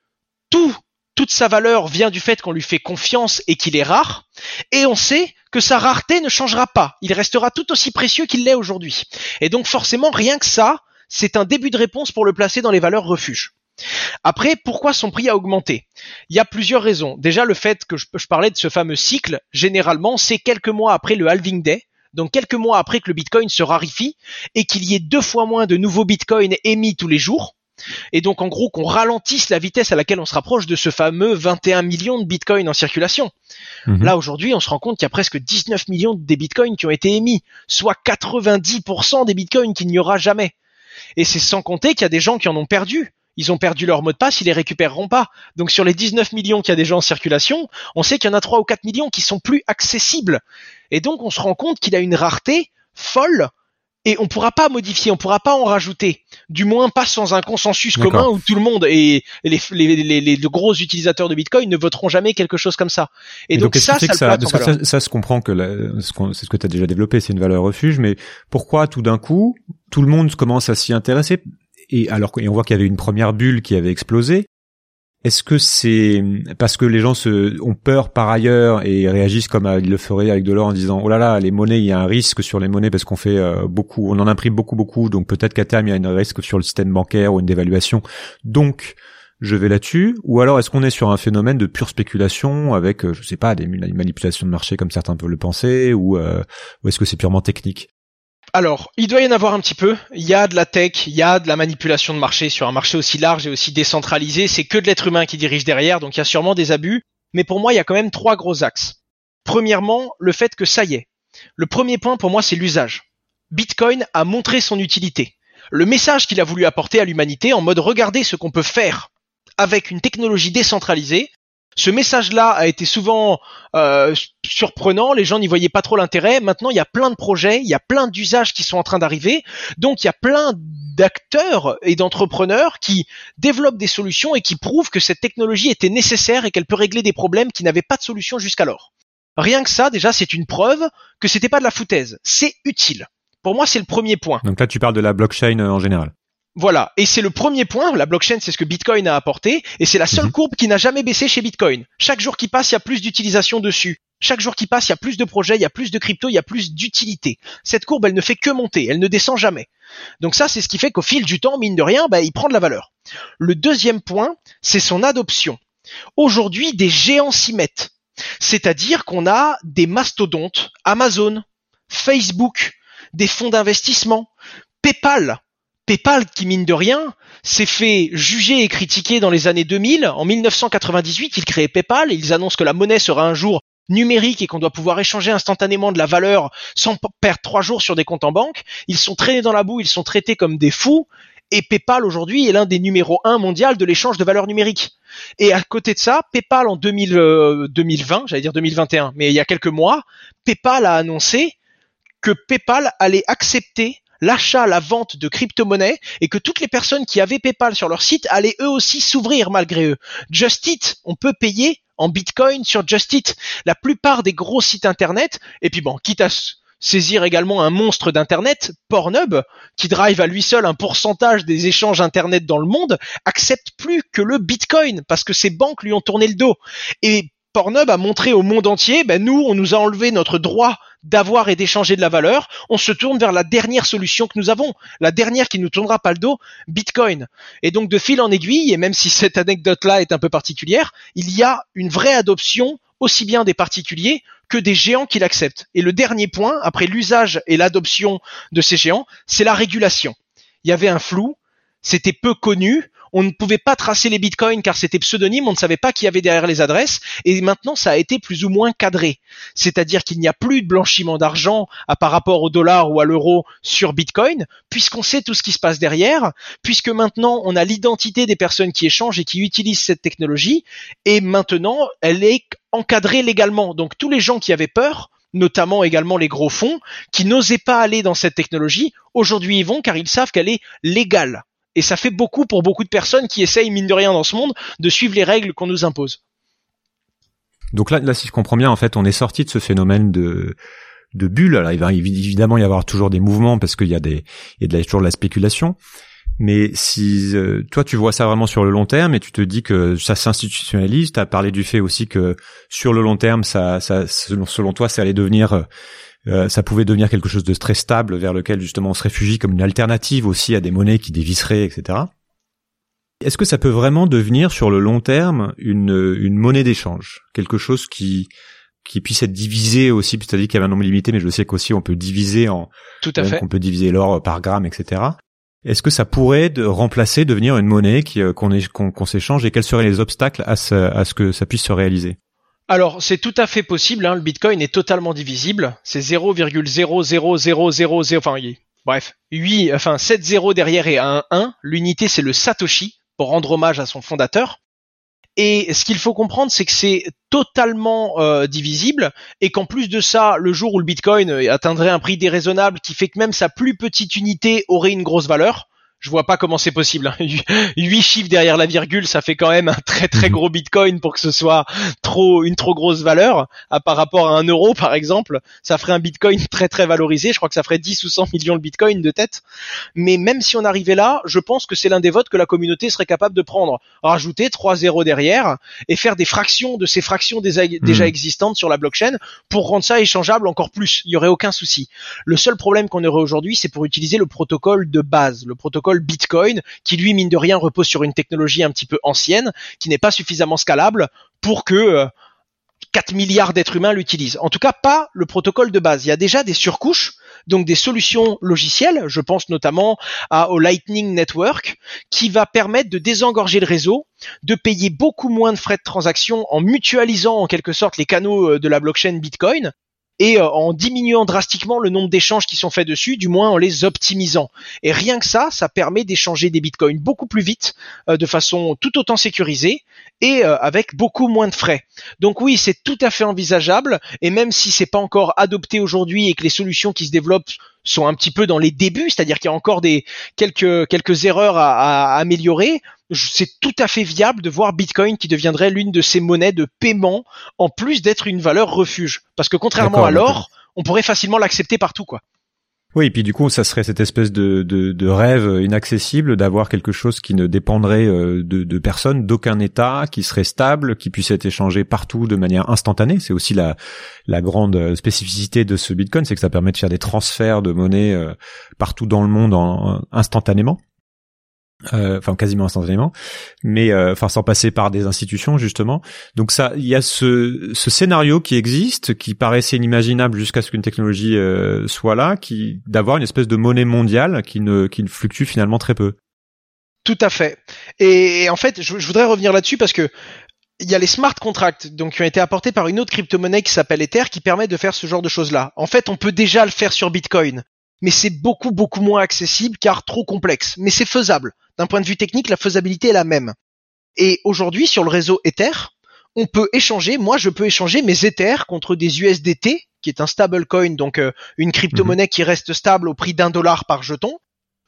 Speaker 3: tout, toute sa valeur vient du fait qu'on lui fait confiance et qu'il est rare. Et on sait que sa rareté ne changera pas. Il restera tout aussi précieux qu'il l'est aujourd'hui. Et donc forcément, rien que ça, c'est un début de réponse pour le placer dans les valeurs refuges. Après, pourquoi son prix a augmenté? Il y a plusieurs raisons. Déjà, le fait que je parlais de ce fameux cycle, généralement, c'est quelques mois après le halving day, donc quelques mois après que le Bitcoin se raréfie et qu'il y ait deux fois moins de nouveaux Bitcoins émis tous les jours. Et donc en gros qu'on ralentisse la vitesse à laquelle on se rapproche de ce fameux 21 millions de bitcoins en circulation.
Speaker 1: Mhm.
Speaker 3: Là aujourd'hui on se rend compte qu'il y a presque 19 millions des bitcoins qui ont été émis, soit 90% des bitcoins qu'il n'y aura jamais. Et c'est sans compter qu'il y a des gens qui en ont perdu. Ils ont perdu leur mot de passe, ils les récupéreront pas. Donc sur les 19 millions qu'il y a déjà en circulation, on sait qu'il y en a 3 ou 4 millions qui sont plus accessibles. Et donc on se rend compte qu'il a une rareté folle et on pourra pas modifier, on pourra pas en rajouter. Du moins pas sans un consensus commun où tout le monde et les, les, les, les- gros utilisateurs de Bitcoin ne voteront jamais quelque chose comme ça. Et, donc, ça, ça, le
Speaker 1: ça, ça, se comprend que c'est ce que tu as déjà développé, c'est une valeur refuge, mais pourquoi tout d'un coup tout le monde commence à s'y intéresser? Et alors et on voit qu'il y avait une première bulle qui avait explosé. Est-ce que c'est parce que les gens se, ont peur par ailleurs et réagissent comme ils le feraient avec de l'or en disant oh là là les monnaies il y a un risque sur les monnaies parce qu'on fait euh, beaucoup on en imprime beaucoup beaucoup donc peut-être qu'à terme il y a un risque sur le système bancaire ou une dévaluation donc je vais là-dessus ou alors est-ce qu'on est sur un phénomène de pure spéculation avec euh, je sais pas des mani- manipulations de marché comme certains peuvent le penser ou, euh, ou est-ce que c'est purement technique?
Speaker 3: Alors, il doit y en avoir un petit peu. Il y a de la tech, il y a de la manipulation de marché sur un marché aussi large et aussi décentralisé. C'est que de l'être humain qui dirige derrière, donc il y a sûrement des abus. Mais pour moi, il y a quand même trois gros axes. Premièrement, le fait que ça y est. Le premier point pour moi, c'est l'usage. Bitcoin a montré son utilité. Le message qu'il a voulu apporter à l'humanité en mode regardez ce qu'on peut faire avec une technologie décentralisée. Ce message-là a été souvent euh, surprenant, les gens n'y voyaient pas trop l'intérêt. Maintenant, il y a plein de projets, il y a plein d'usages qui sont en train d'arriver. Donc, il y a plein d'acteurs et d'entrepreneurs qui développent des solutions et qui prouvent que cette technologie était nécessaire et qu'elle peut régler des problèmes qui n'avaient pas de solution jusqu'alors. Rien que ça, déjà, c'est une preuve que c'était pas de la foutaise. C'est utile. Pour moi, c'est le premier point.
Speaker 1: donc là tu parles de la blockchain euh, en général
Speaker 3: Voilà, et c'est le premier point, la blockchain c'est ce que Bitcoin a apporté, et c'est la seule
Speaker 1: Mhm.
Speaker 3: courbe qui n'a jamais baissé chez Bitcoin. Chaque jour qui passe, il y a plus d'utilisation dessus. Chaque jour qui passe, il y a plus de projets, il y a plus de crypto, il y a plus d'utilité. Cette courbe, elle ne fait que monter, elle ne descend jamais. Donc ça, c'est ce qui fait qu'au fil du temps, mine de rien, bah, il prend de la valeur. Le deuxième point, c'est son adoption. Aujourd'hui, des géants s'y mettent. C'est-à-dire qu'on a des mastodontes, Amazon, Facebook, des fonds d'investissement, PayPal, PayPal qui mine de rien s'est fait juger et critiquer dans les années 2000. En 1998, ils créaient PayPal ils annoncent que la monnaie sera un jour numérique et qu'on doit pouvoir échanger instantanément de la valeur sans perdre trois jours sur des comptes en banque. Ils sont traînés dans la boue, ils sont traités comme des fous. Et PayPal aujourd'hui est l'un des numéros un mondial de l'échange de valeur numérique. Et à côté de ça, PayPal en 2000, euh, 2020, j'allais dire 2021, mais il y a quelques mois, PayPal a annoncé que PayPal allait accepter l'achat, la vente de crypto-monnaies et que toutes les personnes qui avaient PayPal sur leur site allaient eux aussi s'ouvrir malgré eux. Just Eat, on peut payer en Bitcoin sur Just Eat. La plupart des gros sites internet, et puis bon, quitte à saisir également un monstre d'internet, Pornhub, qui drive à lui seul un pourcentage des échanges internet dans le monde, accepte plus que le Bitcoin parce que ses banques lui ont tourné le dos. Et Pornhub a montré au monde entier, ben nous, on nous a enlevé notre droit d'avoir et d'échanger de la valeur, on se tourne vers la dernière solution que nous avons, la dernière qui nous tournera pas le dos, Bitcoin. Et donc de fil en aiguille, et même si cette anecdote-là est un peu particulière, il y a une vraie adoption aussi bien des particuliers que des géants qui l'acceptent. Et le dernier point, après l'usage et l'adoption de ces géants, c'est la régulation. Il y avait un flou, c'était peu connu, on ne pouvait pas tracer les bitcoins car c'était pseudonyme, on ne savait pas qui avait derrière les adresses, et maintenant ça a été plus ou moins cadré. C'est-à-dire qu'il n'y a plus de blanchiment d'argent par rapport au dollar ou à l'euro sur bitcoin, puisqu'on sait tout ce qui se passe derrière, puisque maintenant on a l'identité des personnes qui échangent et qui utilisent cette technologie, et maintenant elle est encadrée légalement. Donc tous les gens qui avaient peur, notamment également les gros fonds, qui n'osaient pas aller dans cette technologie, aujourd'hui ils vont car ils savent qu'elle est légale. Et ça fait beaucoup pour beaucoup de personnes qui essayent, mine de rien dans ce monde, de suivre les règles qu'on nous impose.
Speaker 1: Donc là, là, si je comprends bien, en fait, on est sorti de ce phénomène de de bulle. Alors, il va évidemment y avoir toujours des mouvements parce qu'il y a des il toujours de la spéculation. Mais si euh, toi tu vois ça vraiment sur le long terme et tu te dis que ça s'institutionnalise, tu as parlé du fait aussi que sur le long terme, ça, ça selon, selon toi, ça allait devenir, euh, ça pouvait devenir quelque chose de très stable vers lequel justement on se réfugie comme une alternative aussi à des monnaies qui dévisseraient, etc. Est-ce que ça peut vraiment devenir sur le long terme une, une monnaie d'échange? Quelque chose qui qui puisse être divisé aussi, c'est-à-dire qu'il y avait un nombre limité, mais je sais qu'aussi on peut diviser en,
Speaker 3: Tout à fait.
Speaker 1: on peut diviser l'or par gramme, etc. Est-ce que ça pourrait de remplacer, devenir une monnaie euh, qu'on s'échange et quels seraient les obstacles à ce, à ce que ça puisse se réaliser?
Speaker 3: Alors, c'est tout à fait possible. Hein. Le Bitcoin est totalement divisible. C'est 0,00000. Enfin, bref, 8, enfin 7 zéros derrière et un 1. L'unité, c'est le Satoshi pour rendre hommage à son fondateur. Et ce qu'il faut comprendre, c'est que c'est totalement euh, divisible et qu'en plus de ça, le jour où le Bitcoin euh, atteindrait un prix déraisonnable qui fait que même sa plus petite unité aurait une grosse valeur, je vois pas comment c'est possible. hein. Huit chiffres derrière la virgule, ça fait quand même un très très
Speaker 1: Mhm.
Speaker 3: gros Bitcoin pour que ce soit trop une trop grosse valeur. À par rapport à un euro par exemple, ça ferait un Bitcoin très très valorisé. Je crois que ça ferait 10 ou 100 millions de Bitcoin de tête. Mais même si on arrivait là, je pense que c'est l'un des votes que la communauté serait capable de prendre. Rajouter trois zéros derrière et faire des fractions de ces fractions déjà, déjà
Speaker 1: Mhm.
Speaker 3: existantes sur la blockchain pour rendre ça échangeable encore plus. Il y aurait aucun souci. Le seul problème qu'on aurait aujourd'hui, c'est pour utiliser le protocole de base, le protocole Bitcoin, qui lui, mine de rien, repose sur une technologie un petit peu ancienne, qui n'est pas suffisamment scalable pour que euh, 4 milliards d'êtres humains l'utilisent. En tout cas, pas le protocole de base. Il y a déjà des surcouches, donc des solutions logicielles. Je pense notamment au Lightning Network, qui va permettre de désengorger le réseau, de payer beaucoup moins de frais de transaction en mutualisant en quelque sorte les canaux euh, de la blockchain Bitcoin et euh, en diminuant drastiquement le nombre d'échanges qui sont faits dessus, du moins en les optimisant. Et rien que ça, ça permet d'échanger des bitcoins beaucoup plus vite, euh, de façon tout autant sécurisée et euh, avec beaucoup moins de frais. Donc oui, c'est tout à fait envisageable. Et même si c'est pas encore adopté aujourd'hui et que les solutions qui se développent sont un petit peu dans les débuts, c'est-à-dire qu'il y a encore des quelques quelques erreurs à, améliorer, c'est tout à fait viable de voir Bitcoin qui deviendrait l'une de ces monnaies de paiement en plus d'être une valeur refuge. Parce que contrairement à l'or, on pourrait facilement l'accepter partout, quoi.
Speaker 1: Oui, et puis du coup, ça serait cette espèce de, de, de rêve inaccessible d'avoir quelque chose qui ne dépendrait euh, de, de personne, d'aucun État, qui serait stable, qui puisse être échangé partout de manière instantanée. C'est aussi la, la grande euh, spécificité de ce Bitcoin, c'est que ça permet de faire des transferts de monnaie euh, partout dans le monde en, en- Euh, enfin quasiment instantanément, mais euh, enfin sans passer par des institutions justement. Donc ça, il y a ce, ce scénario qui existe, qui paraissait inimaginable jusqu'à ce qu'une technologie euh, soit là, qui d'avoir une espèce de monnaie mondiale qui ne qui ne fluctue finalement très peu.
Speaker 3: Tout à fait. Et, et en fait, je, je voudrais revenir là-dessus parce que il y a les smart contracts donc qui ont été apportés par une autre crypto-monnaie qui s'appelle Ether qui permet de faire ce genre de choses-là. En fait, on peut déjà le faire sur Bitcoin, mais c'est beaucoup beaucoup moins accessible car trop complexe. Mais c'est faisable. D'un point de vue technique, la faisabilité est la même. Et aujourd'hui, sur le réseau Ether, on peut échanger, moi je peux échanger mes Ethers contre des USDT, qui est un stablecoin, donc euh, une crypto-monnaie qui reste stable au prix d'un dollar par jeton.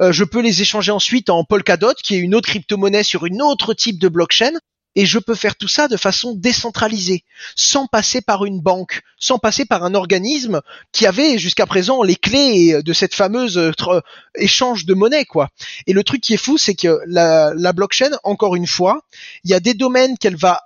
Speaker 3: Euh, je peux les échanger ensuite en Polkadot, qui est une autre crypto-monnaie sur une autre type de blockchain, et je peux faire tout ça de façon décentralisée, sans passer par une banque, sans passer par un organisme qui avait jusqu'à présent les clés de cette fameuse euh, tr- échange de monnaie, quoi. Et le truc qui est fou, c'est que la, la blockchain, encore une fois, il y a des domaines qu'elle va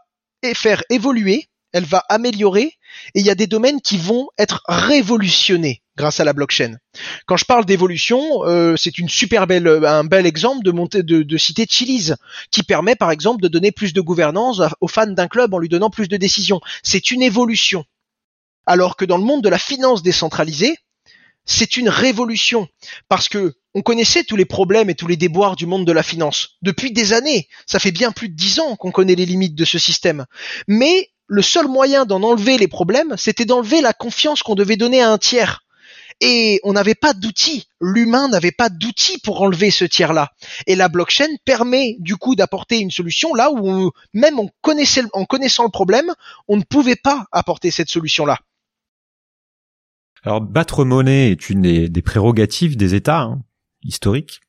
Speaker 3: faire évoluer, elle va améliorer, et il y a des domaines qui vont être révolutionnés grâce à la blockchain. Quand je parle d'évolution, euh, c'est une super belle, un bel exemple de, monter, de, de citer Chili's, qui permet par exemple de donner plus de gouvernance aux fans d'un club en lui donnant plus de décisions. C'est une évolution. Alors que dans le monde de la finance décentralisée, c'est une révolution parce que on connaissait tous les problèmes et tous les déboires du monde de la finance depuis des années. Ça fait bien plus de dix ans qu'on connaît les limites de ce système. Mais le seul moyen d'en enlever les problèmes, c'était d'enlever la confiance qu'on devait donner à un tiers. Et on n'avait pas d'outils. L'humain n'avait pas d'outils pour enlever ce tiers-là. Et la blockchain permet du coup d'apporter une solution là où même en connaissant le problème, on ne pouvait pas apporter cette solution-là.
Speaker 1: Alors battre monnaie est une des, prérogatives des États hein, historiques.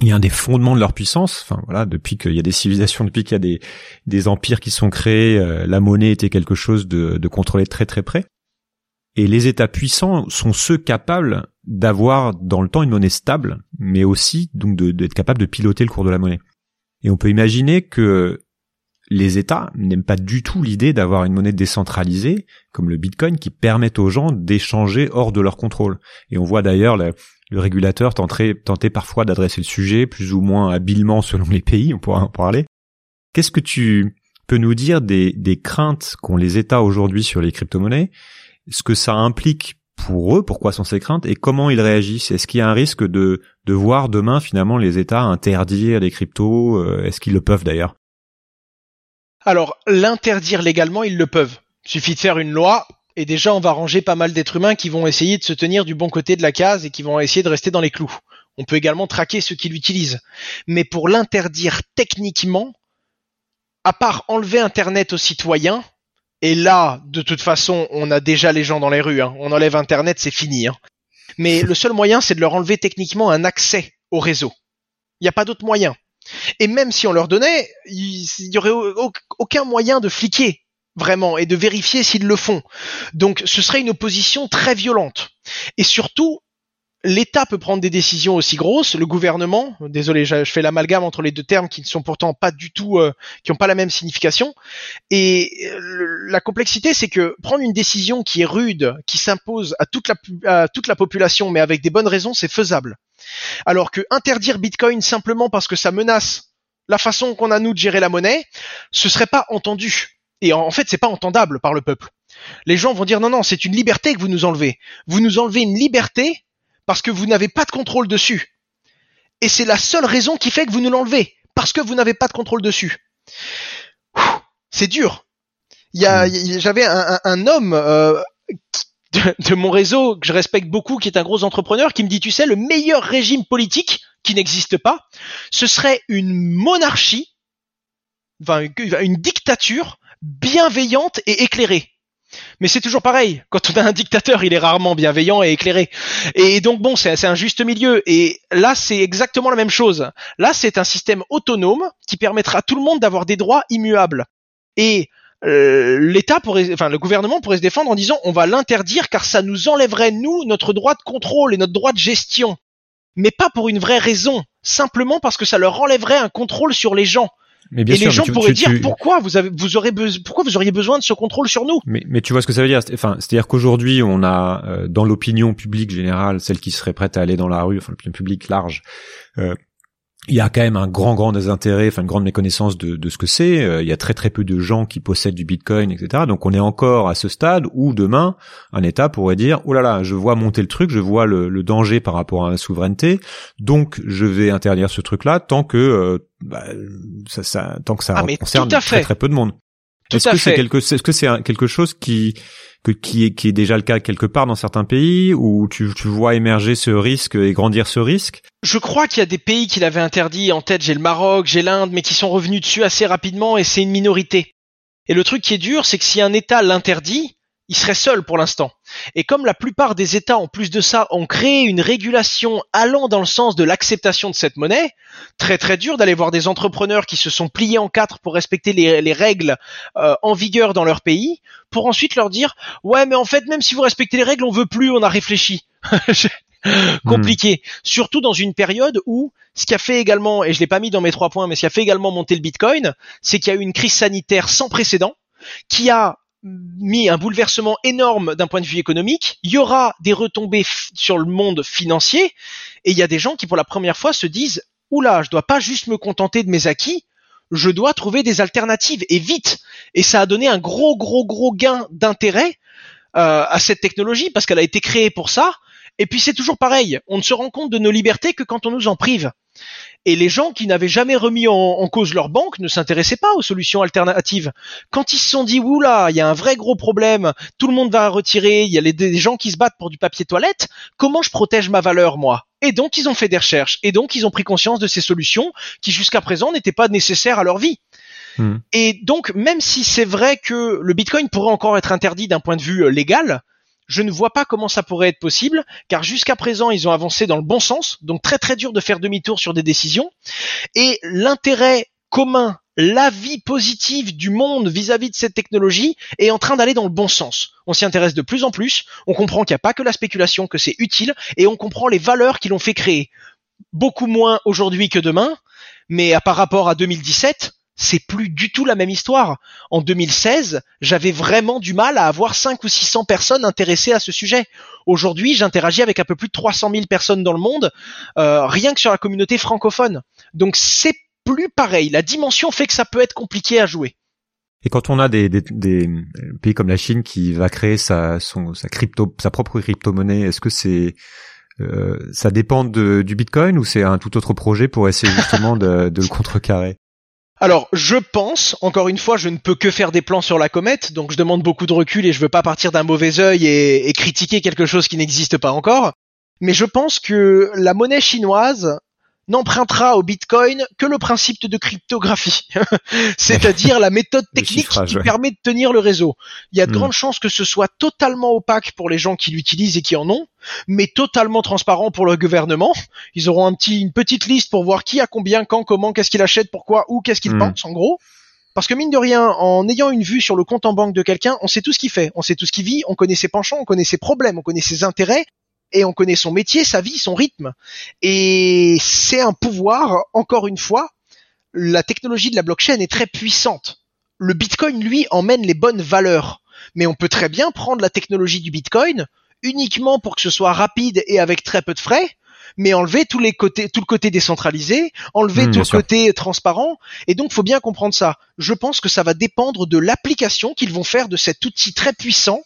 Speaker 1: Il y a un des fondements de leur puissance. Enfin voilà, depuis qu'il y a des civilisations, depuis qu'il y a des, empires qui sont créés, euh, la monnaie était quelque chose de, de contrôlé très très près. Et les États puissants sont ceux capables d'avoir dans le temps une monnaie stable, mais aussi donc d'être capables de piloter le cours de la monnaie. Et on peut imaginer que les États n'aiment pas du tout l'idée d'avoir une monnaie décentralisée comme le Bitcoin qui permettent aux gens d'échanger hors de leur contrôle. Et on voit d'ailleurs le régulateur tentait parfois d'adresser le sujet plus ou moins habilement selon les pays, on pourra en parler. Qu'est-ce que tu peux nous dire des, des craintes qu'ont les États aujourd'hui sur les crypto-monnaies, ce que ça implique pour eux, pourquoi sont ces craintes et comment ils réagissent Est-ce qu'il y a un risque de, voir demain finalement les États interdire les cryptos euh, Est-ce qu'ils le peuvent d'ailleurs?
Speaker 3: Alors, l'interdire légalement, ils le peuvent. Suffit de faire une loi et déjà on va ranger pas mal d'êtres humains qui vont essayer de se tenir du bon côté de la case et qui vont essayer de rester dans les clous. On peut également traquer ceux qui l'utilisent. Mais pour l'interdire techniquement, à part enlever Internet aux citoyens, et là, de toute façon, on a déjà les gens dans les rues. Hein. On enlève Internet, c'est fini. Hein. Mais le seul moyen, c'est de leur enlever techniquement un accès au réseau. Il n'y a pas d'autre moyen. Et même si on leur donnait, il n'y aurait aucun moyen de fliquer vraiment et de vérifier s'ils le font. Donc ce serait une opposition très violente. Et surtout, l'État peut prendre des décisions aussi grosses, le gouvernement, désolé, je, fais l'amalgame entre les deux termes qui ne sont pourtant pas du tout, euh, qui n'ont pas la même signification. Et euh, la complexité, c'est que prendre une décision qui est rude, qui s'impose à toute la, à toute la population, mais avec des bonnes raisons, c'est faisable. Alors que interdire Bitcoin simplement parce que ça menace la façon qu'on a nous de gérer la monnaie, ce serait pas entendu. Et en fait, c'est pas entendable par le peuple. Les gens vont dire non, non, c'est une liberté que vous nous enlevez. Vous nous enlevez une liberté parce que vous n'avez pas de contrôle dessus. Et c'est la seule raison qui fait que vous nous l'enlevez, parce que vous n'avez pas de contrôle dessus. C'est dur. Il y a, hmm. j'avais un, homme euh, de, mon réseau que je respecte beaucoup, qui est un gros entrepreneur, qui me dit, tu sais, le meilleur régime politique qui n'existe pas, ce serait une monarchie, enfin une dictature bienveillante et éclairée. Mais c'est toujours pareil. Quand on a un dictateur, il est rarement bienveillant et éclairé. Et donc bon, c'est un juste milieu. Et là, c'est exactement la même chose. Là, c'est un système autonome qui permettra à tout le monde d'avoir des droits immuables. Et euh, l'État pourrait, enfin le gouvernement pourrait se défendre en disant on va l'interdire car ça nous enlèverait nous notre droit de contrôle et notre droit de gestion. Mais pas pour une vraie raison, simplement parce que ça leur enlèverait un contrôle sur les gens. Mais bien et les gens pourraient dire pourquoi vous avez vous aurez pourquoi vous auriez besoin de ce contrôle sur nous?
Speaker 1: Mais, mais tu vois ce que ça veut dire Enfin, c'est-à-dire qu'aujourd'hui on a euh, dans l'opinion publique générale, celle qui serait prête à aller dans la rue, enfin l'opinion publique large, euh, il y a quand même un grand grand désintérêt, enfin une grande méconnaissance de, de ce que c'est. Euh, il y a très très peu de gens qui possèdent du Bitcoin, etc. Donc on est encore à ce stade où demain un État pourrait dire oh là là, je vois monter le truc, je vois le, le danger par rapport à la souveraineté, donc je vais interdire ce truc-là tant que euh, bah, ça, ça, tant que ça
Speaker 3: ah,
Speaker 1: concerne très très peu de monde. Est-ce que c'est quelque, est-ce que c'est quelque chose qui que, qui est qui est déjà le cas quelque part dans certains pays où tu, tu vois émerger ce risque et grandir ce risque?
Speaker 3: Je crois qu'il y a des pays qui l'avaient interdit. En tête, j'ai le Maroc, j'ai l'Inde, mais qui sont revenus dessus assez rapidement et c'est une minorité. Et le truc qui est dur, c'est que si un État l'interdit, il serait seul pour l'instant. Et comme la plupart des États, en plus de ça, ont créé une régulation allant dans le sens de l'acceptation de cette monnaie, très très dur d'aller voir des entrepreneurs qui se sont pliés en quatre pour respecter les, règles euh, en vigueur dans leur pays, pour ensuite leur dire ouais mais en fait même si vous respectez les règles, on veut plus, on a réfléchi. compliqué, surtout dans une période où ce qui a fait également, et je l'ai pas mis dans mes trois points, mais ce qui a fait également monter le Bitcoin, c'est qu'il y a eu une crise sanitaire sans précédent qui a mis un bouleversement énorme d'un point de vue économique, il y aura des retombées sur le monde financier, et il y a des gens qui pour la première fois se disent oula, je dois pas juste me contenter de mes acquis, je dois trouver des alternatives et vite. Et ça a donné un gros gros gros gain d'intérêt euh, à cette technologie parce qu'elle a été créée pour ça. Et puis c'est toujours pareil, on ne se rend compte de nos libertés que quand on nous en prive. Et les gens qui n'avaient jamais remis en, cause leur banque ne s'intéressaient pas aux solutions alternatives. Quand ils se sont dit, oula, il y a un vrai gros problème, tout le monde va retirer, il y a des gens qui se battent pour du papier toilette, comment je protège ma valeur, moi? Et donc, ils ont fait des recherches, et donc, ils ont pris conscience de ces solutions qui, jusqu'à présent, n'étaient pas nécessaires à leur vie. Hmm. Et donc, même si c'est vrai que le Bitcoin pourrait encore être interdit d'un point de vue euh, légal, je ne vois pas comment ça pourrait être possible, car jusqu'à présent, ils ont avancé dans le bon sens, donc très très dur de faire demi-tour sur des décisions. Et l'intérêt commun, l'avis positif du monde vis-à-vis de cette technologie est en train d'aller dans le bon sens. On s'y intéresse de plus en plus, on comprend qu'il n'y a pas que la spéculation, que c'est utile, et on comprend les valeurs qui l'ont fait créer. Beaucoup moins aujourd'hui que demain, mais par rapport à 2017, c'est plus du tout la même histoire. En 2016, j'avais vraiment du mal à avoir 5 ou 600 personnes intéressées à ce sujet. Aujourd'hui, j'interagis avec un peu plus de 300 000 personnes dans le monde, euh, rien que sur la communauté francophone. Donc c'est plus pareil. La dimension fait que ça peut être compliqué à jouer.
Speaker 1: Et quand on a des, des, des pays comme la Chine qui va créer sa, son, sa crypto, sa propre crypto-monnaie, est-ce que c'est euh, ça dépend de, du Bitcoin ou c'est un tout autre projet pour essayer justement de, de le contrecarrer?
Speaker 3: Alors, je pense, encore une fois, je ne peux que faire des plans sur la comète, donc je demande beaucoup de recul et je veux pas partir d'un mauvais œil et, et, critiquer quelque chose qui n'existe pas encore. Mais je pense que la monnaie chinoise n'empruntera au Bitcoin que le principe de cryptographie, c'est-à-dire la méthode technique qui permet de tenir le réseau. Il y a de hmm. grandes chances que ce soit totalement opaque pour les gens qui l'utilisent et qui en ont, mais totalement transparent pour le gouvernement. Ils auront un petit, une petite liste pour voir qui a combien, quand, comment, qu'est-ce qu'il achète, pourquoi, où, qu'est-ce qu'il hmm. pense, en gros. Parce que mine de rien, en ayant une vue sur le compte en banque de quelqu'un, on sait tout ce qu'il fait, on sait tout ce qu'il vit, on connaît ses penchants, on connaît ses problèmes, on connaît ses intérêts, et on connaît son métier, sa vie, son rythme. Et c'est un pouvoir, encore une fois, la technologie de la blockchain est très puissante. Le Bitcoin, lui, emmène les bonnes valeurs. Mais on peut très bien prendre la technologie du Bitcoin uniquement pour que ce soit rapide et avec très peu de frais, mais enlever tous les côtés, tout le côté décentralisé, enlever mmh, tout le côté transparent. Et donc, faut bien comprendre ça. Je pense que ça va dépendre de l'application qu'ils vont faire de cet outil très puissant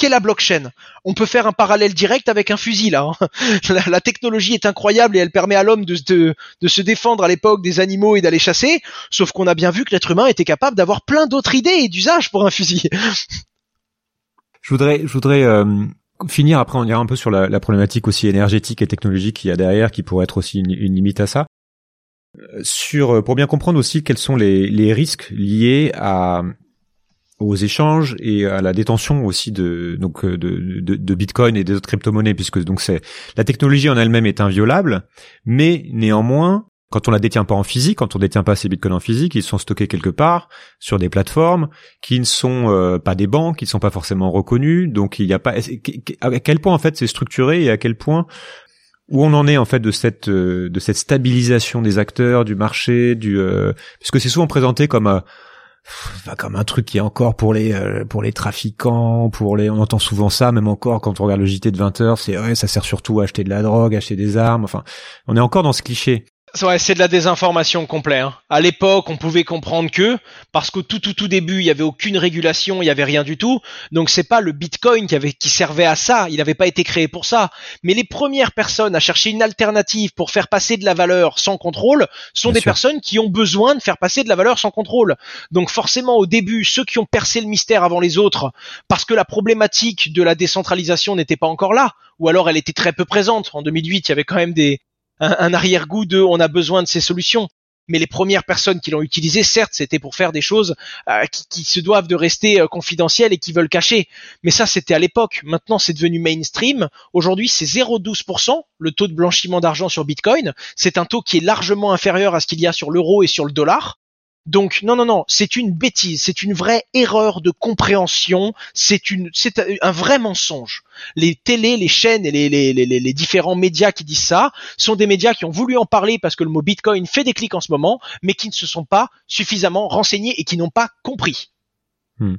Speaker 3: qu'est la blockchain. On peut faire un parallèle direct avec un fusil là. Hein. La, technologie est incroyable et elle permet à l'homme de, se défendre à l'époque des animaux et d'aller chasser, sauf qu'on a bien vu que l'être humain était capable d'avoir plein d'autres idées et d'usages pour un fusil.
Speaker 1: Je voudrais, euh, finir après on ira un peu sur la, problématique aussi énergétique et technologique qu'il y a derrière, qui pourrait être aussi une, limite à ça. Euh, euh, pour bien comprendre aussi quels sont les risques liés à aux échanges et à la détention aussi de donc euh, de, de, de Bitcoin et des autres crypto-monnaies puisque donc c'est la technologie en elle-même est inviolable mais néanmoins quand on la détient pas en physique, quand on détient pas ces bitcoins en physique, ils sont stockés quelque part sur des plateformes qui ne sont euh, pas des banques, qui ne sont pas forcément reconnues. Donc il n'y a pas à quel point en fait c'est structuré et à quel point où on en est en fait de cette euh, de cette stabilisation des acteurs du marché du puisque c'est souvent présenté comme comme un truc qui est encore pour les euh, pour les trafiquants, pour les on entend souvent ça même encore quand on regarde le JT de 20 heures, c'est ouais, ça sert surtout à acheter de la drogue, acheter des armes, enfin, on est encore dans ce cliché.
Speaker 3: Ouais, c'est de la désinformation complète. Hein. À l'époque, on pouvait comprendre que parce qu'au tout tout tout début, il y avait aucune régulation, il y avait rien du tout. Donc c'est pas le Bitcoin qui avait qui servait à ça, il n'avait pas été créé pour ça. Mais les premières personnes à chercher une alternative pour faire passer de la valeur sans contrôle sont des personnes qui ont besoin de faire passer de la valeur sans contrôle. Donc forcément au début, ceux qui ont percé le mystère avant les autres parce que la problématique de la décentralisation n'était pas encore là ou alors elle était très peu présente. En 2008, il y avait quand même des un, arrière-goût de on a besoin de ces solutions. Mais les premières personnes qui l'ont utilisé, certes, c'était pour faire des choses euh, qui, se doivent de rester euh, confidentielles et qui veulent cacher. Mais ça, c'était à l'époque. Maintenant, c'est devenu mainstream. Aujourd'hui, c'est 0,12% le taux de blanchiment d'argent sur Bitcoin. C'est un taux qui est largement inférieur à ce qu'il y a sur l'euro et sur le dollar. Donc non non non, c'est une bêtise, c'est une vraie erreur de compréhension, c'est une c'est un vrai mensonge. Les télés, les chaînes et les, les, les, les, différents médias qui disent ça sont des médias qui ont voulu en parler parce que le mot Bitcoin fait des clics en ce moment, mais qui ne se sont pas suffisamment renseignés et qui n'ont pas compris. Hmm.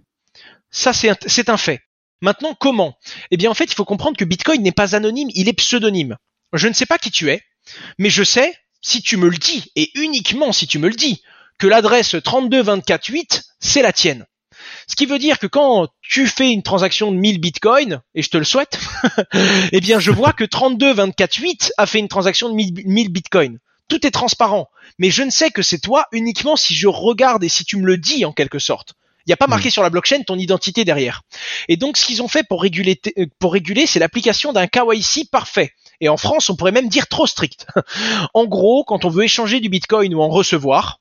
Speaker 3: Ça c'est un, c'est un fait. Maintenant comment? Eh bien en fait il faut comprendre que Bitcoin n'est pas anonyme, il est pseudonyme. Je ne sais pas qui tu es, mais je sais si tu me le dis et uniquement si tu me le dis que l'adresse 32248, c'est la tienne. Ce qui veut dire que quand tu fais une transaction de 1000 bitcoins, et je te le souhaite, eh bien je vois que 32248 a fait une transaction de 1000 bitcoins. Tout est transparent. Mais je ne sais que c'est toi uniquement si je regarde et si tu me le dis en quelque sorte. Il n'y a pas marqué hmm. sur la blockchain ton identité derrière. Et donc ce qu'ils ont fait pour réguler, euh, pour réguler, c'est l'application d'un KYC parfait. Et en France, on pourrait même dire trop strict. en gros, quand on veut échanger du bitcoin ou en recevoir,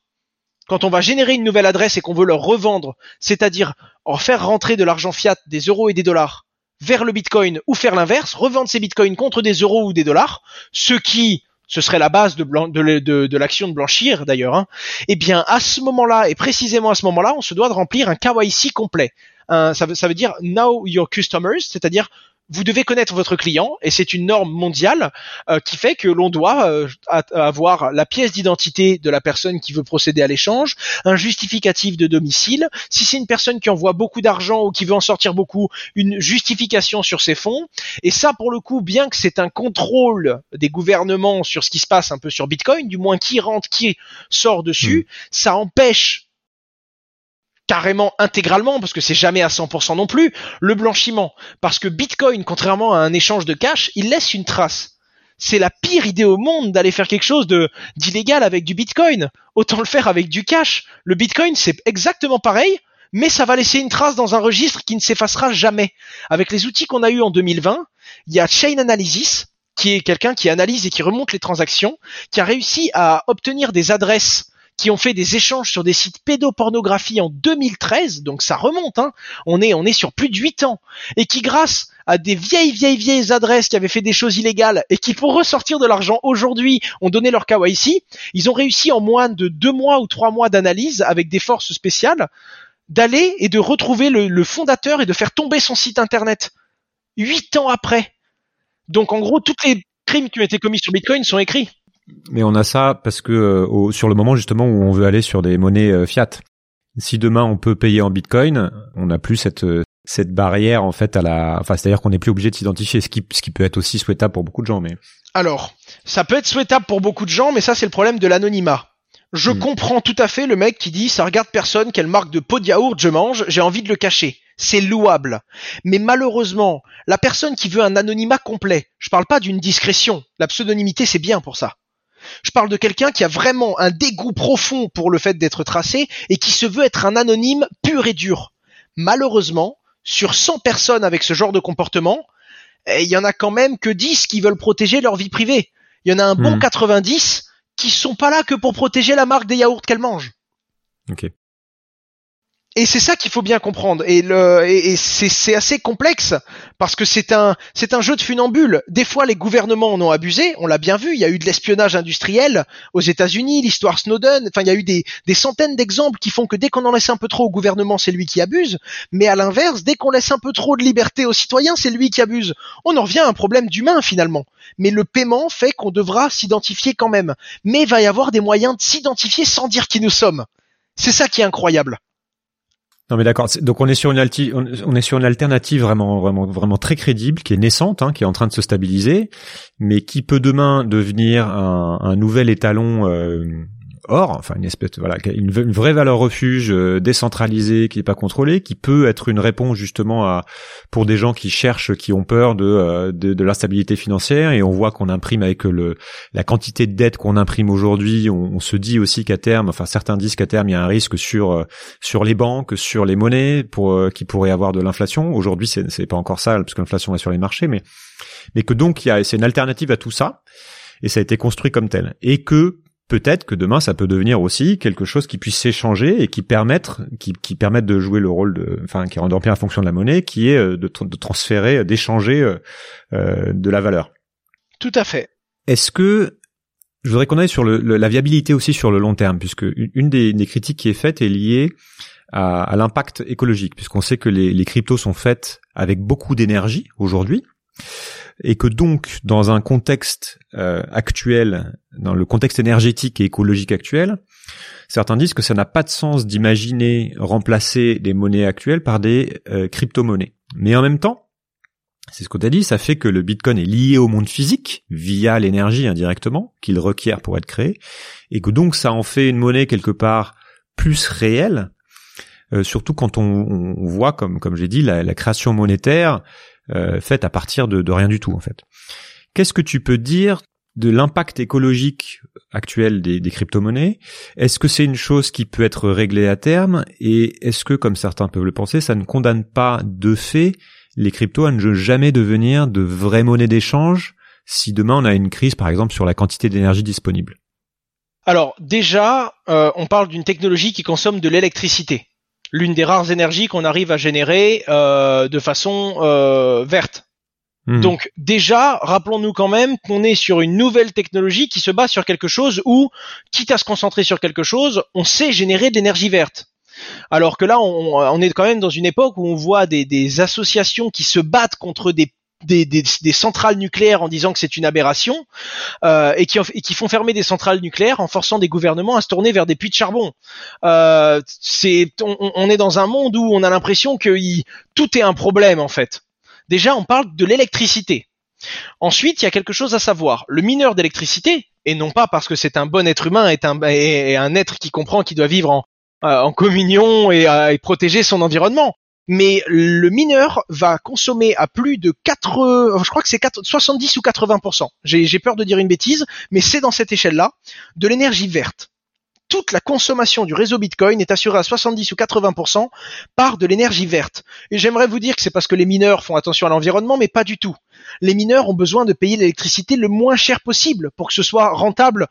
Speaker 3: quand on va générer une nouvelle adresse et qu'on veut leur revendre, c'est-à-dire en faire rentrer de l'argent fiat, des euros et des dollars, vers le Bitcoin ou faire l'inverse, revendre ces Bitcoins contre des euros ou des dollars, ce qui ce serait la base de, l'action de blanchir d'ailleurs, hein, eh bien à ce moment-là, et précisément à ce moment-là, on se doit de remplir un KYC complet. ça, veut, dire Know Your Customers, c'est-à-dire vous devez connaître votre client et c'est une norme mondiale euh, qui fait que l'on doit euh, avoir la pièce d'identité de la personne qui veut procéder à l'échange, un justificatif de domicile. Si c'est une personne qui envoie beaucoup d'argent ou qui veut en sortir beaucoup, une justification sur ses fonds. Et ça, pour le coup, bien que c'est un contrôle des gouvernements sur ce qui se passe un peu sur Bitcoin, du moins qui rentre, qui sort dessus, hmm. ça empêche carrément intégralement, parce que c'est jamais à 100% non plus, le blanchiment. Parce que Bitcoin, contrairement à un échange de cash, il laisse une trace. C'est la pire idée au monde d'aller faire quelque chose d'illégal avec du Bitcoin. Autant le faire avec du cash. Le Bitcoin, c'est exactement pareil, mais ça va laisser une trace dans un registre qui ne s'effacera jamais. Avec les outils qu'on a eu en 2020, il y a Chain Analysis, qui est quelqu'un qui analyse et qui remonte les transactions, qui a réussi à obtenir des adresses qui ont fait des échanges sur des sites pédopornographie en 2013, donc ça remonte, hein. on est on est sur plus de 8 ans, et qui grâce à des vieilles vieilles vieilles adresses qui avaient fait des choses illégales et qui pour ressortir de l'argent aujourd'hui ont donné leur KYC, ils ont réussi en moins de deux mois ou trois mois d'analyse avec des forces spéciales d'aller et de retrouver le, le fondateur et de faire tomber son site internet. Huit ans après. Donc en gros, tous les crimes qui ont été commis sur Bitcoin sont écrits.
Speaker 1: Mais on a ça parce que euh, sur le moment justement où on veut aller sur des monnaies euh, fiat. Si demain on peut payer en Bitcoin, on n'a plus cette euh, cette barrière en fait à la, enfin c'est-à-dire qu'on n'est plus obligé de s'identifier, ce qui ce qui peut être aussi souhaitable pour beaucoup de gens. Mais
Speaker 3: alors, ça peut être souhaitable pour beaucoup de gens, mais ça c'est le problème de l'anonymat. Je hmm. comprends tout à fait le mec qui dit ça regarde personne quelle marque de pot de yaourt je mange, j'ai envie de le cacher. C'est louable. Mais malheureusement, la personne qui veut un anonymat complet, je parle pas d'une discrétion. La pseudonymité c'est bien pour ça. Je parle de quelqu'un qui a vraiment un dégoût profond pour le fait d'être tracé et qui se veut être un anonyme pur et dur. Malheureusement, sur 100 personnes avec ce genre de comportement, eh, il y en a quand même que 10 qui veulent protéger leur vie privée. Il y en a un bon 90 hmm. qui sont pas là que pour protéger la marque des yaourts qu'elles mangent.
Speaker 1: Ok.
Speaker 3: Et c'est ça qu'il faut bien comprendre. Et, et, c'est assez complexe parce que c'est un, c'est un jeu de funambule. Des fois, les gouvernements en ont abusé. On l'a bien vu. Il y a eu de l'espionnage industriel aux États-Unis, l'histoire Snowden. Enfin, il y a eu des, des centaines d'exemples qui font que dès qu'on en laisse un peu trop au gouvernement, c'est lui qui abuse. Mais à l'inverse, dès qu'on laisse un peu trop de liberté aux citoyens, c'est lui qui abuse. On en revient à un problème d'humain finalement. Mais le paiement fait qu'on devra s'identifier quand même. Mais il va y avoir des moyens de s'identifier sans dire qui nous sommes. C'est ça qui est incroyable.
Speaker 1: Non mais d'accord. Donc on est sur une alternative vraiment vraiment vraiment très crédible qui est naissante, hein, qui est en train de se stabiliser, mais qui peut demain devenir un, un nouvel étalon euh, Or, enfin une espèce, voilà, une, vraie valeur refuge euh, décentralisée qui n'est pas contrôlée, qui peut être une réponse justement à pour des gens qui cherchent, qui ont peur de euh, de, de l'instabilité financière. Et on voit qu'on imprime avec le la quantité de dettes qu'on imprime aujourd'hui, on, se dit aussi qu'à terme, enfin certains disent qu'à terme il y a un risque sur euh, sur les banques, sur les monnaies, pour qui pourrait avoir de l'inflation. Aujourd'hui, c'est c'est pas encore ça, parce que l'inflation est sur les marchés, mais mais que donc il y a c'est une alternative à tout ça et ça a été construit comme tel et que peut-être que demain ça peut devenir aussi quelque chose qui puisse s'échanger et qui permettre qui, qui permette de jouer le rôle de enfin qui rend bien la fonction de la monnaie qui est euh, de, de transférer d'échanger euh, euh, de la valeur.
Speaker 3: Tout à fait.
Speaker 1: Est-ce que je voudrais qu'on aille sur le, la viabilité aussi sur le long terme puisque une des, des critiques qui est faite est liée à, à l'impact écologique puisqu'on sait que les, les cryptos sont faites avec beaucoup d'énergie aujourd'hui et que donc dans un contexte euh, actuel, dans le contexte énergétique et écologique actuel, certains disent que ça n'a pas de sens d'imaginer remplacer les monnaies actuelles par des euh, crypto-monnaies. Mais en même temps, c'est ce qu'on t'a dit, ça fait que le Bitcoin est lié au monde physique via l'énergie indirectement qu'il requiert pour être créé, et que donc ça en fait une monnaie quelque part plus réelle, euh, surtout quand on, voit, comme comme j'ai dit, la, création monétaire faite à partir de, de, rien du tout en fait. Qu'est-ce que tu peux dire de l'impact écologique actuel des, des crypto-monnaies? Est-ce que c'est une chose qui peut être réglée à terme? Et est-ce que, comme certains peuvent le penser, ça ne condamne pas de fait les cryptos à ne jamais devenir de vraies monnaies d'échange si demain on a une crise, par exemple, sur la quantité d'énergie disponible?
Speaker 3: Alors déjà, euh, on parle d'une technologie qui consomme de l'électricité l'une des rares énergies qu'on arrive à générer euh, de façon euh, verte. Hmm. Donc déjà, rappelons-nous quand même qu'on est sur une nouvelle technologie qui se base sur quelque chose où, quitte à se concentrer sur quelque chose, on sait générer de l'énergie verte. Alors que là, on, est quand même dans une époque où on voit des, des associations qui se battent contre des des, centrales nucléaires en disant que c'est une aberration euh, et, qui, font fermer des centrales nucléaires en forçant des gouvernements à se tourner vers des puits de charbon. Euh, on, est dans un monde où on a l'impression que tout est un problème en fait. Déjà, on parle de l'électricité. Ensuite, il y a quelque chose à savoir. Le mineur d'électricité, et non pas parce que c'est un bon être humain, est un, être qui comprend qu'il doit vivre en, euh, communion et protéger son environnement mais le mineur va consommer à plus de 4, je crois que c'est 70 ou 80%. J'ai peur de dire une bêtise, mais c'est dans cette échelle-là, de l'énergie verte. Toute la consommation du réseau Bitcoin est assurée à 70 ou 80% par de l'énergie verte. Et j'aimerais vous dire que c'est parce que les mineurs font attention à l'environnement, mais pas du tout. Les mineurs ont besoin de payer l'électricité le moins cher possible pour que ce soit rentable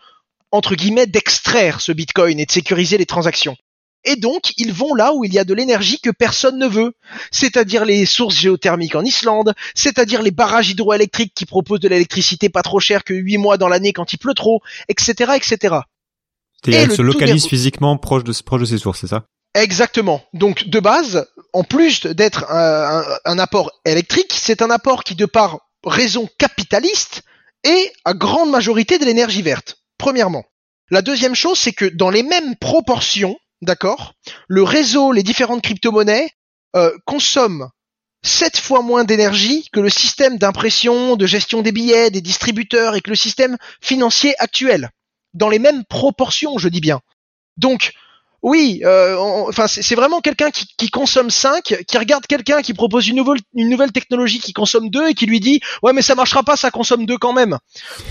Speaker 3: entre guillemets d'extraire ce Bitcoin et de sécuriser les transactions. Et donc, ils vont là où il y a de l'énergie que personne ne veut, c'est-à-dire les sources géothermiques en Islande, c'est-à-dire les barrages hydroélectriques qui proposent de l'électricité pas trop chère que 8 mois dans l'année quand il pleut trop, etc., etc.
Speaker 1: Et, elle se localise physiquement proche de, proche de ces sources, c'est ça?
Speaker 3: Exactement. Donc, de base, en plus d'être un, un apport électrique, c'est un apport qui, de par raison capitaliste, est à grande majorité de l'énergie verte. Premièrement. La deuxième chose, c'est que dans les mêmes proportions, d'accord Le réseau, les différentes crypto-monnaies euh, consomment sept fois moins d'énergie que le système d'impression, de gestion des billets, des distributeurs et que le système financier actuel. Dans les mêmes proportions, je dis bien. Donc, oui, euh, enfin c'est vraiment quelqu'un qui, qui, consomme 5, qui regarde quelqu'un qui propose une nouvelle, une nouvelle technologie qui consomme 2 et qui lui dit ouais mais ça marchera pas, ça consomme 2 quand même.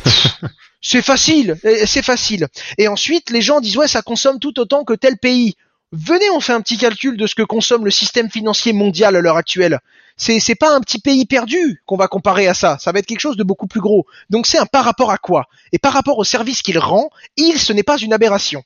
Speaker 3: c'est facile, c'est facile. Et ensuite les gens disent ouais ça consomme tout autant que tel pays. Venez, on fait un petit calcul de ce que consomme le système financier mondial à l'heure actuelle. C'est c'est pas un petit pays perdu qu'on va comparer à ça. Ça va être quelque chose de beaucoup plus gros. Donc c'est un par rapport à quoi? Et par rapport au service qu'il rend, il ce n'est pas une aberration.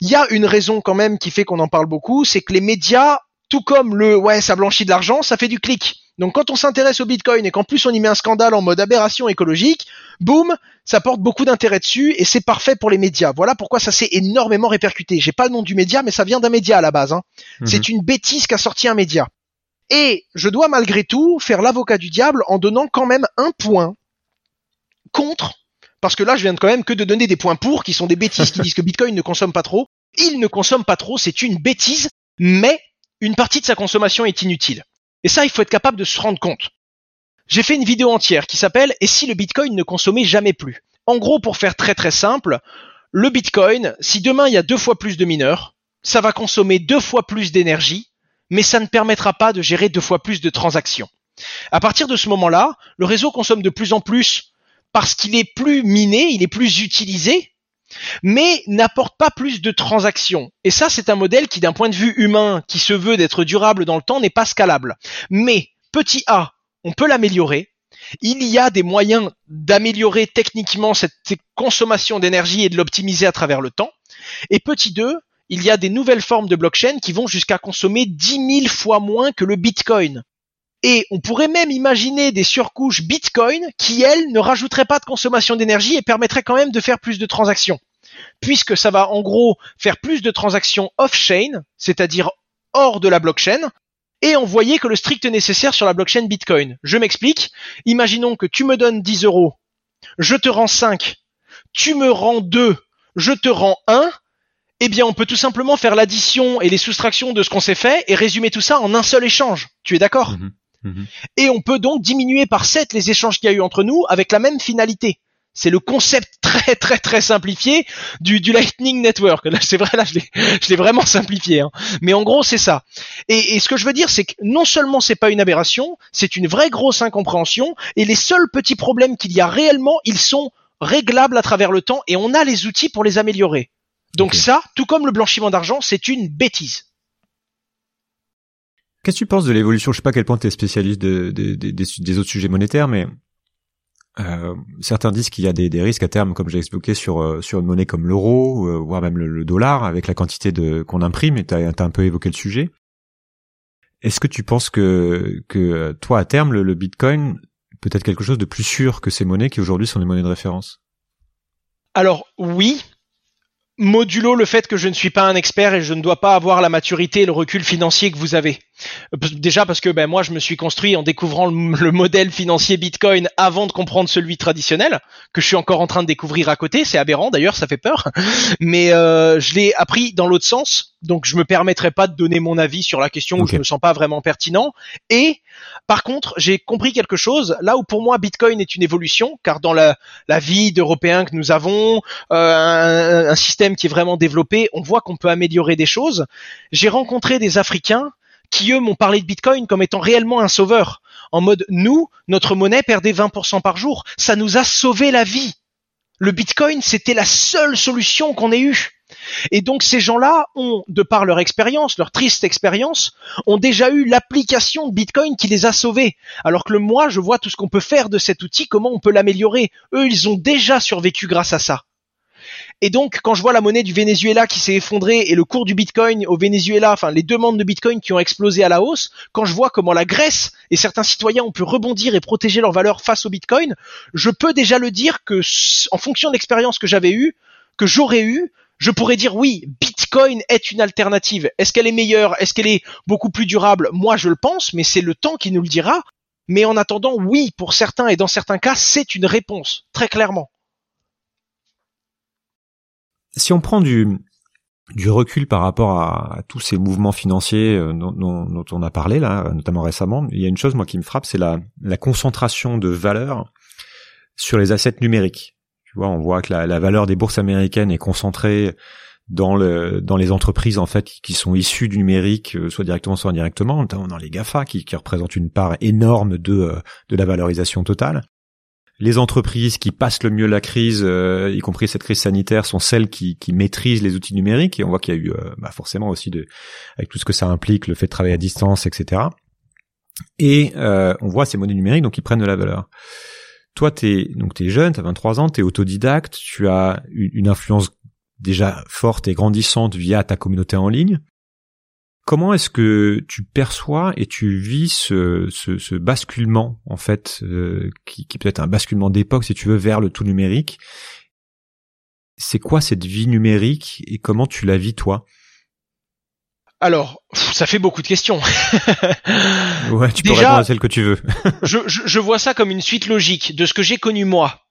Speaker 3: Il y a une raison quand même qui fait qu'on en parle beaucoup, c'est que les médias, tout comme le ouais ça blanchit de l'argent, ça fait du clic. Donc quand on s'intéresse au Bitcoin et qu'en plus on y met un scandale en mode aberration écologique, boum, ça porte beaucoup d'intérêt dessus et c'est parfait pour les médias. Voilà pourquoi ça s'est énormément répercuté. J'ai pas le nom du média, mais ça vient d'un média à la base. Hein. Mhm. C'est une bêtise qu'a sorti un média. Et je dois malgré tout faire l'avocat du diable en donnant quand même un point contre parce que là, je viens quand même que de donner des points pour, qui sont des bêtises qui disent que Bitcoin ne consomme pas trop. Il ne consomme pas trop, c'est une bêtise, mais une partie de sa consommation est inutile. Et ça, il faut être capable de se rendre compte. J'ai fait une vidéo entière qui s'appelle Et si le Bitcoin ne consommait jamais plus? En gros, pour faire très très simple, le Bitcoin, si demain il y a deux fois plus de mineurs, ça va consommer deux fois plus d'énergie, mais ça ne permettra pas de gérer deux fois plus de transactions. À partir de ce moment-là, le réseau consomme de plus en plus parce qu'il est plus miné, il est plus utilisé, mais n'apporte pas plus de transactions. Et ça, c'est un modèle qui, d'un point de vue humain, qui se veut d'être durable dans le temps, n'est pas scalable. Mais, petit a, on peut l'améliorer. Il y a des moyens d'améliorer techniquement cette consommation d'énergie et de l'optimiser à travers le temps. Et petit 2, il y a des nouvelles formes de blockchain qui vont jusqu'à consommer 10 000 fois moins que le Bitcoin. Et on pourrait même imaginer des surcouches Bitcoin qui, elles, ne rajouteraient pas de consommation d'énergie et permettraient quand même de faire plus de transactions. Puisque ça va en gros faire plus de transactions off-chain, c'est-à-dire hors de la blockchain, et envoyer que le strict nécessaire sur la blockchain Bitcoin. Je m'explique. Imaginons que tu me donnes 10 euros, je te rends 5, tu me rends 2, je te rends 1, eh bien, on peut tout simplement faire l'addition et les soustractions de ce qu'on s'est fait et résumer tout ça en un seul échange. Tu es d'accord? Mhm. Mhm. Et on peut donc diminuer par 7 les échanges qu'il y a eu entre nous avec la même finalité. C'est le concept très très très simplifié du, du Lightning Network. Là, c'est vrai, là, je l'ai vraiment simplifié. Hein. Mais en gros, c'est ça. Et, et, ce que je veux dire, c'est que non seulement c'est pas une aberration, c'est une vraie grosse incompréhension. Et les seuls petits problèmes qu'il y a réellement, ils sont réglables à travers le temps et on a les outils pour les améliorer. Donc ça, tout comme le blanchiment d'argent, c'est une bêtise.
Speaker 1: Qu'est-ce que tu penses de l'évolution? Je sais pas à quel point tu es spécialiste de, des autres sujets monétaires, mais euh, certains disent qu'il y a des, risques à terme, comme j'ai expliqué, sur euh, une monnaie comme l'euro, euh, voire même le, dollar, avec la quantité qu'on imprime. Et tu as, un peu évoqué le sujet. Est-ce que tu penses que que toi à terme le, le Bitcoin peut être quelque chose de plus sûr que ces monnaies qui aujourd'hui sont des monnaies de référence?
Speaker 3: Alors oui, modulo le fait que je ne suis pas un expert et je ne dois pas avoir la maturité et le recul financier que vous avez. Déjà parce que ben moi je me suis construit en découvrant le, modèle financier Bitcoin avant de comprendre celui traditionnel que je suis encore en train de découvrir à côté. C'est aberrant d'ailleurs, ça fait peur. Mais euh, je l'ai appris dans l'autre sens, donc je me permettrai pas de donner mon avis sur la question où je me sens pas vraiment pertinent. Et par contre, j'ai compris quelque chose là où pour moi Bitcoin est une évolution, car dans la, la vie d'Européens que nous avons, euh, un, un système qui est vraiment développé, on voit qu'on peut améliorer des choses. J'ai rencontré des Africains qui eux m'ont parlé de Bitcoin comme étant réellement un sauveur. En mode, nous, notre monnaie perdait 20% par jour. Ça nous a sauvé la vie. Le Bitcoin, c'était la seule solution qu'on ait eue. Et donc ces gens-là ont, de par leur expérience, leur triste expérience, ont déjà eu l'application de Bitcoin qui les a sauvés. Alors que moi, je vois tout ce qu'on peut faire de cet outil, comment on peut l'améliorer. Eux, ils ont déjà survécu grâce à ça. Et donc, quand je vois la monnaie du Venezuela qui s'est effondrée et le cours du Bitcoin au Venezuela, enfin les demandes de Bitcoin qui ont explosé à la hausse, quand je vois comment la Grèce et certains citoyens ont pu rebondir et protéger leur valeur face au Bitcoin, je peux déjà le dire que, en fonction de l'expérience que j'avais eue, que j'aurais eue, je pourrais dire oui, Bitcoin est une alternative. Est-ce qu'elle est meilleure? Est-ce qu'elle est beaucoup plus durable? Moi, je le pense, mais c'est le temps qui nous le dira. Mais en attendant, oui, pour certains et dans certains cas, c'est une réponse, très clairement
Speaker 1: si on prend du, recul par rapport à, tous ces mouvements financiers euh, dont, on a parlé là, notamment récemment, il y a une chose moi qui me frappe, c'est la, la concentration de valeur sur les assets numériques. Tu vois, on voit que la, valeur des bourses américaines est concentrée dans le dans les entreprises en fait qui sont issues du numérique, euh, soit directement soit indirectement, dans les Gafa qui, qui représentent une part énorme de euh, de la valorisation totale les entreprises qui passent le mieux la crise, euh, y compris cette crise sanitaire, sont celles qui, qui maîtrisent les outils numériques. Et on voit qu'il y a eu euh, bah forcément aussi de, avec tout ce que ça implique, le fait de travailler à distance, etc. Et euh, on voit ces monnaies numériques donc qui prennent de la valeur. Toi, t'es donc t'es jeune, t'as 23 ans, t'es autodidacte, tu as une influence déjà forte et grandissante via ta communauté en ligne. Comment est-ce que tu perçois et tu vis ce, ce, basculement en fait, euh, qui, qui peut être un basculement d'époque si tu veux vers le tout numérique? C'est quoi cette vie numérique et comment tu la vis toi?
Speaker 3: Alors, ça fait beaucoup de questions.
Speaker 1: ouais, tu peux répondre à celle que tu veux.
Speaker 3: je, je, je, vois ça comme une suite logique de ce que j'ai connu moi.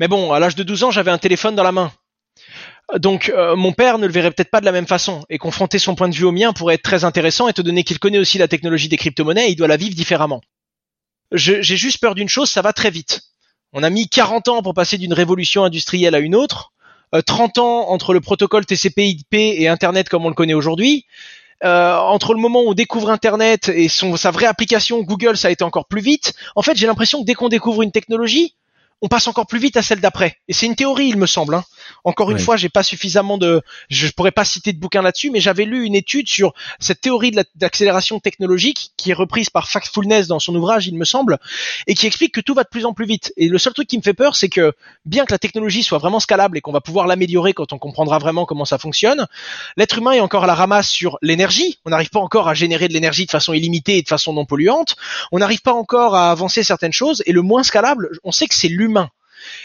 Speaker 3: Mais bon, à l'âge de 12 ans, j'avais un téléphone dans la main. Donc euh, mon père ne le verrait peut-être pas de la même façon et confronter son point de vue au mien pourrait être très intéressant étant donné qu'il connaît aussi la technologie des crypto-monnaies et il doit la vivre différemment. J'ai juste peur d'une chose, ça va très vite. On a mis 40 ans pour passer d'une révolution industrielle à une autre, 30 euh, ans entre le protocole TCP/IP et Internet comme on le connaît aujourd'hui. Euh, entre le moment où on découvre Internet et sa vraie application Google, ça a été encore plus vite. En fait, j'ai l'impression que dès qu'on découvre une technologie, on passe encore plus vite à celle d'après. Et c'est une théorie, il me semble. Hein. Encore une fois, j'ai pas suffisamment de, je pourrais pas citer de bouquin là-dessus, mais j'avais lu une étude sur cette théorie de l'accélération technologique qui est reprise par Factfulness dans son ouvrage, il me semble, et qui explique que tout va de plus en plus vite. Et le seul truc qui me fait peur, c'est que bien que la technologie soit vraiment scalable et qu'on va pouvoir l'améliorer quand on comprendra vraiment comment ça fonctionne, l'être humain est encore à la ramasse sur l'énergie. On n'arrive pas encore à générer de l'énergie de façon illimitée et de façon non polluante. On n'arrive pas encore à avancer certaines choses. Et le moins scalable, on sait que c'est l'humain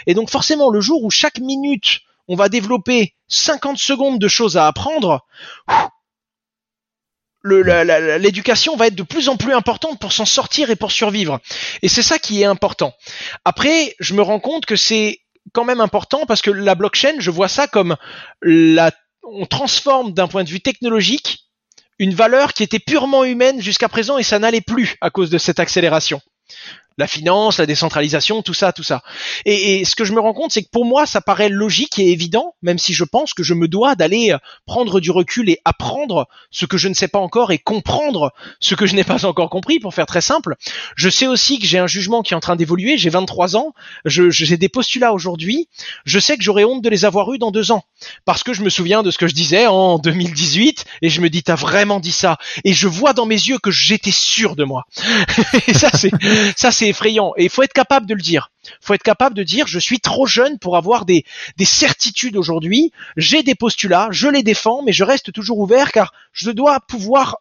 Speaker 3: et donc forcément, le jour où chaque minute, on va développer 50 secondes de choses à apprendre, l'éducation va être de plus en plus importante pour s'en sortir et pour survivre. Et c'est ça qui est important. Après, je me rends compte que c'est quand même important parce que la blockchain, je vois ça comme la, on transforme d'un point de vue technologique une valeur qui était purement humaine jusqu'à présent et ça n'allait plus à cause de cette accélération la finance, la décentralisation, tout ça, tout ça. Et, ce que je me rends compte, c'est que pour moi, ça paraît logique et évident, même si je pense que je me dois d'aller euh, prendre du recul et apprendre ce que je ne sais pas encore et comprendre ce que je n'ai pas encore compris, pour faire très simple. Je sais aussi que j'ai un jugement qui est en train d'évoluer, j'ai 23 ans, j'ai des postulats aujourd'hui, je sais que j'aurais honte de les avoir eus dans deux ans, parce que je me souviens de ce que je disais en 2018, et je me dis, t'as vraiment dit ça, et je vois dans mes yeux que j'étais sûr de moi. et ça, c'est, ça, c'est effrayant. Et il faut être capable de le dire. Il faut être capable de dire je suis trop jeune pour avoir des, des certitudes aujourd'hui. J'ai des postulats, je les défends, mais je reste toujours ouvert car je dois pouvoir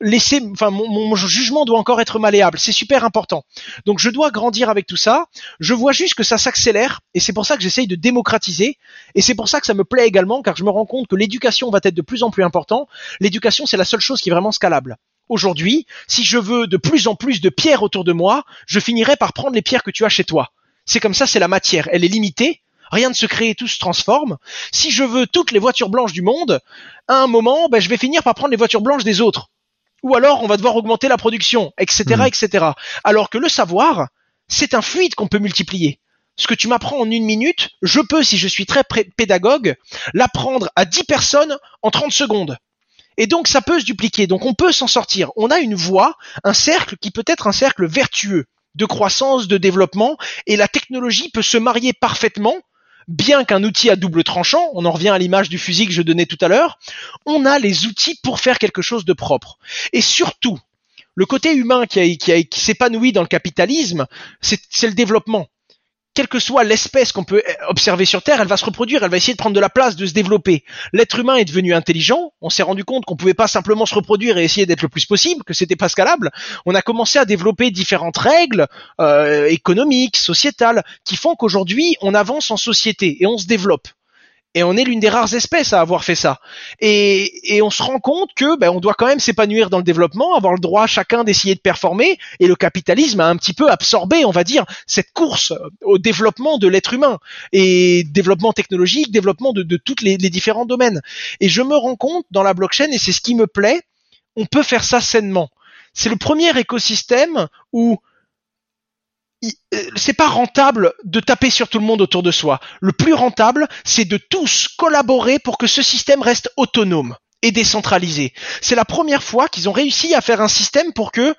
Speaker 3: laisser, enfin, mon, mon jugement doit encore être malléable. C'est super important. Donc, je dois grandir avec tout ça. Je vois juste que ça s'accélère, et c'est pour ça que j'essaye de démocratiser. Et c'est pour ça que ça me plaît également, car je me rends compte que l'éducation va être de plus en plus important. L'éducation, c'est la seule chose qui est vraiment scalable. Aujourd'hui, si je veux de plus en plus de pierres autour de moi, je finirai par prendre les pierres que tu as chez toi. C'est comme ça, c'est la matière. Elle est limitée. Rien ne se crée, tout se transforme. Si je veux toutes les voitures blanches du monde, à un moment, ben, je vais finir par prendre les voitures blanches des autres. Ou alors, on va devoir augmenter la production, etc.,
Speaker 1: Mhm.
Speaker 3: etc. Alors que le savoir, c'est un fluide qu'on peut multiplier. Ce que tu m'apprends en une minute, je peux, si je suis très pédagogue, l'apprendre à 10 personnes en 30 secondes. Et donc ça peut se dupliquer, donc on peut s'en sortir. On a une voie, un cercle qui peut être un cercle vertueux de croissance, de développement, et la technologie peut se marier parfaitement, bien qu'un outil à double tranchant, on en revient à l'image du fusil que je donnais tout à l'heure, on a les outils pour faire quelque chose de propre. Et surtout, le côté humain qui, s'épanouit dans le capitalisme, c'est le développement quelle que soit l'espèce qu'on peut observer sur Terre, elle va se reproduire, elle va essayer de prendre de la place, de se développer. L'être humain est devenu intelligent, on s'est rendu compte qu'on pouvait pas simplement se reproduire et essayer d'être le plus possible, que c'était pas scalable. On a commencé à développer différentes règles euh, économiques, sociétales, qui font qu'aujourd'hui on avance en société et on se développe. Et on est l'une des rares espèces à avoir fait ça. Et, et on se rend compte que ben, on doit quand même s'épanouir dans le développement, avoir le droit chacun d'essayer de performer. Et le capitalisme a un petit peu absorbé, on va dire, cette course au développement de l'être humain et développement technologique, développement de, de tous les, les différents domaines. Et je me rends compte dans la blockchain, et c'est ce qui me plaît, on peut faire ça sainement. C'est le premier écosystème où euh, c'est pas rentable de taper sur tout le monde autour de soi. Le plus rentable, c'est de tous collaborer pour que ce système reste autonome et décentralisé. C'est la première fois qu'ils ont réussi à faire un système pour que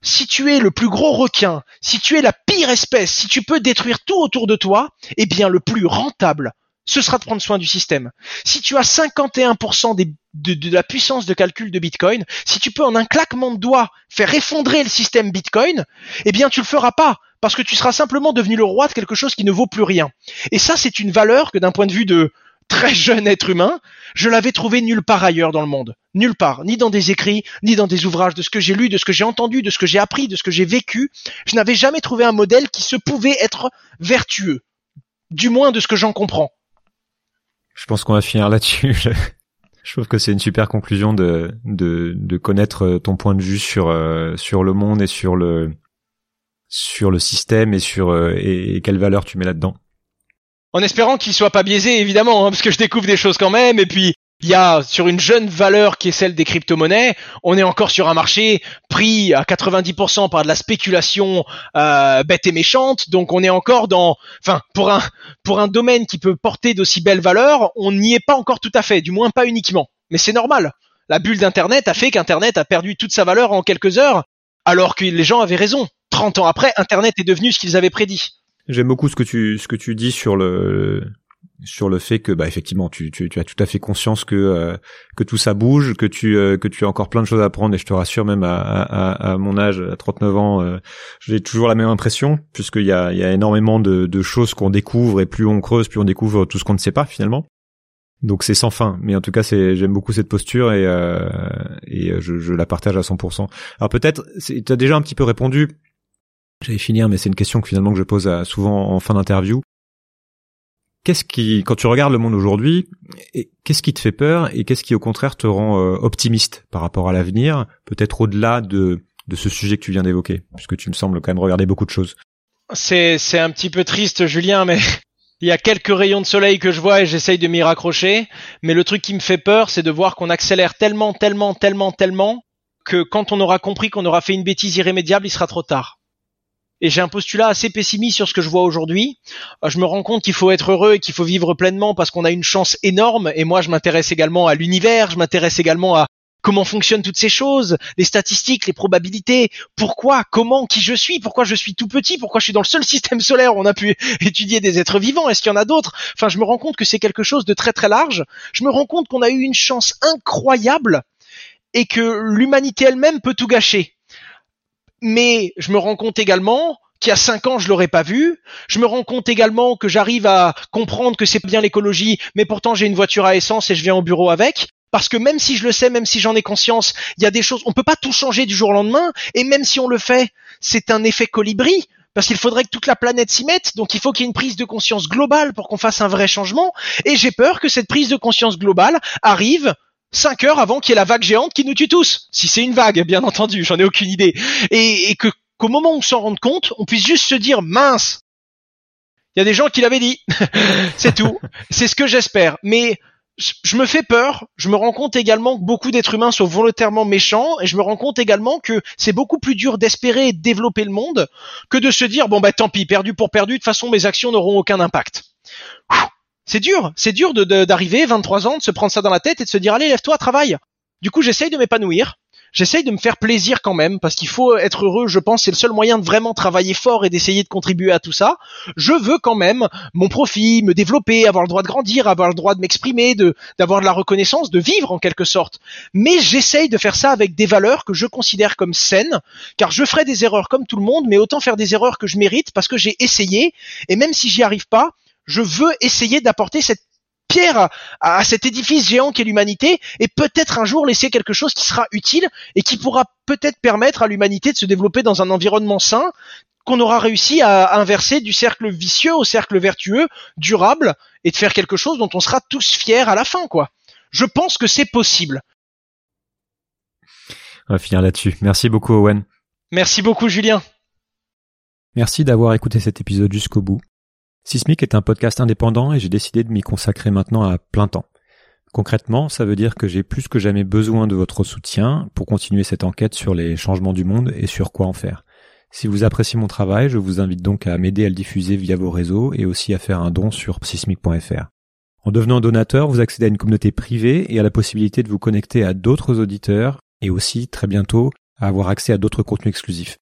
Speaker 3: si tu es le plus gros requin, si tu es la pire espèce, si tu peux détruire tout autour de toi, eh bien le plus rentable, ce sera de prendre soin du système. Si tu as 51% des- de, de la puissance de calcul de Bitcoin, si tu peux en un claquement de doigts faire effondrer le système Bitcoin, eh bien tu le feras pas parce que tu seras simplement devenu le roi de quelque chose qui ne vaut plus rien. Et ça, c'est une valeur que d'un point de vue de très jeune être humain, je l'avais trouvé nulle part ailleurs dans le monde. Nulle part. Ni dans des écrits, ni dans des ouvrages, de ce que j'ai lu, de ce que j'ai entendu, de ce que j'ai appris, de ce que j'ai vécu. Je n'avais jamais trouvé un modèle qui se pouvait être vertueux. Du moins de ce que j'en comprends.
Speaker 1: Je pense qu'on va finir là-dessus. Je- trouve que c'est une super conclusion de, de, connaître ton point de vue sur, euh, sur le monde et sur le, sur le système et sur euh, et, et quelle valeur tu mets là-dedans.
Speaker 3: En espérant qu'il soit pas biaisé, évidemment, hein, parce que je découvre des choses quand même. Et puis, il y a sur une jeune valeur qui est celle des crypto-monnaies, on est encore sur un marché pris à 90% par de la spéculation euh, bête et méchante. Donc, on est encore dans, enfin, pour un pour un domaine qui peut porter d'aussi belles valeurs, on n'y est pas encore tout à fait, du moins pas uniquement. Mais c'est normal. La bulle d'Internet a fait qu'Internet a perdu toute sa valeur en quelques heures, alors que les gens avaient raison. 30 ans après, Internet est devenu ce qu'ils avaient prédit.
Speaker 1: J'aime beaucoup ce que tu ce que tu dis sur le sur le fait que bah effectivement tu tu, tu as tout à fait conscience que euh, que tout ça bouge, que tu euh, que tu as encore plein de choses à apprendre et je te rassure même à à, à mon âge à 39 ans, euh, j'ai toujours la même impression puisqu'il y a il y a énormément de de choses qu'on découvre et plus on creuse, plus on découvre tout ce qu'on ne sait pas finalement. Donc c'est sans fin, mais en tout cas c'est j'aime beaucoup cette posture et euh, et je, je la partage à 100%. Alors peut-être tu as déjà un petit peu répondu J'allais finir, mais c'est une question que finalement que je pose souvent en fin d'interview. Qu'est-ce qui, quand tu regardes le monde aujourd'hui, qu'est-ce qui te fait peur et qu'est-ce qui au contraire te rend euh, optimiste par rapport à l'avenir, peut-être au-delà de de ce sujet que tu viens d'évoquer, puisque tu me sembles quand même regarder beaucoup de choses.
Speaker 3: C'est c'est un petit peu triste, Julien, mais il y a quelques rayons de soleil que je vois et j'essaye de m'y raccrocher. Mais le truc qui me fait peur, c'est de voir qu'on accélère tellement, tellement, tellement, tellement que quand on aura compris qu'on aura fait une bêtise irrémédiable, il sera trop tard. Et j'ai un postulat assez pessimiste sur ce que je vois aujourd'hui. Euh, Je me rends compte qu'il faut être heureux et qu'il faut vivre pleinement parce qu'on a une chance énorme. Et moi, je m'intéresse également à l'univers, je m'intéresse également à comment fonctionnent toutes ces choses, les statistiques, les probabilités, pourquoi, comment, qui je suis, pourquoi je suis tout petit, pourquoi je suis dans le seul système solaire où on a pu étudier des êtres vivants, est-ce qu'il y en a d'autres? Enfin, je me rends compte que c'est quelque chose de très très large. Je me rends compte qu'on a eu une chance incroyable et que l'humanité elle-même peut tout gâcher mais je me rends compte également qu'il y a cinq ans je l'aurais pas vu. Je me rends compte également que j'arrive à comprendre que c'est bien l'écologie, mais pourtant j'ai une voiture à essence et je viens au bureau avec. Parce que même si je le sais, même si j'en ai conscience, il y a des choses, on peut pas tout changer du jour au lendemain, et même si on le fait, c'est un effet colibri, parce qu'il faudrait que toute la planète s'y mette, donc il faut qu'il y ait une prise de conscience globale pour qu'on fasse un vrai changement, et j'ai peur que cette prise de conscience globale arrive cinq heures avant qu'il y ait la vague géante qui nous tue tous. Si c'est une vague, bien entendu, j'en ai aucune idée. Et, et que qu'au moment où on s'en rende compte, on puisse juste se dire mince. Il y a des gens qui l'avaient dit. c'est tout. C'est ce que j'espère. Mais je me fais peur. Je me rends compte également que beaucoup d'êtres humains sont volontairement méchants et je me rends compte également que c'est beaucoup plus dur d'espérer et de développer le monde que de se dire bon bah tant pis, perdu pour perdu, de toute façon mes actions n'auront aucun impact. C'est dur, c'est dur d'arriver, 23 ans, de se prendre ça dans la tête et de se dire allez lève-toi, travaille. Du coup j'essaye de m'épanouir, j'essaye de me faire plaisir quand même parce qu'il faut être heureux. Je pense c'est le seul moyen de vraiment travailler fort et d'essayer de contribuer à tout ça. Je veux quand même mon profit, me développer, avoir le droit de grandir, avoir le droit de m'exprimer, de d'avoir de la reconnaissance, de vivre en quelque sorte. Mais j'essaye de faire ça avec des valeurs que je considère comme saines, car je ferai des erreurs comme tout le monde, mais autant faire des erreurs que je mérite parce que j'ai essayé et même si j'y arrive pas, je veux essayer d'apporter cette pierre à, cet édifice géant qu'est l'humanité et peut-être un jour laisser quelque chose qui sera utile et qui pourra peut-être permettre à l'humanité de se développer dans un environnement sain qu'on aura réussi à inverser du cercle vicieux au cercle vertueux, durable, et de faire quelque chose dont on sera tous fiers à la fin, quoi. Je pense que c'est possible.
Speaker 1: On va finir là-dessus. Merci beaucoup, Owen.
Speaker 3: Merci beaucoup, Julien.
Speaker 1: Merci d'avoir écouté cet épisode jusqu'au bout. Sismic est un podcast indépendant et j'ai décidé de m'y consacrer maintenant à plein temps. Concrètement, ça veut dire que j'ai plus que jamais besoin de votre soutien pour continuer cette enquête sur les changements du monde et sur quoi en faire. Si vous appréciez mon travail, je vous invite donc à m'aider à le diffuser via vos réseaux et aussi à faire un don sur sismic.fr. En devenant donateur, vous accédez à une communauté privée et à la possibilité de vous connecter à d'autres auditeurs et aussi, très bientôt, à avoir accès à d'autres contenus exclusifs.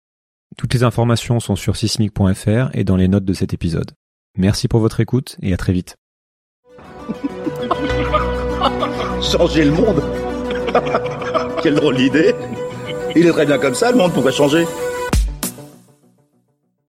Speaker 1: Toutes les informations sont sur sismic.fr et dans les notes de cet épisode. Merci pour votre écoute et à très vite.
Speaker 4: Changer le monde? Quelle drôle d'idée Il est très bien comme ça, le monde pourrait changer.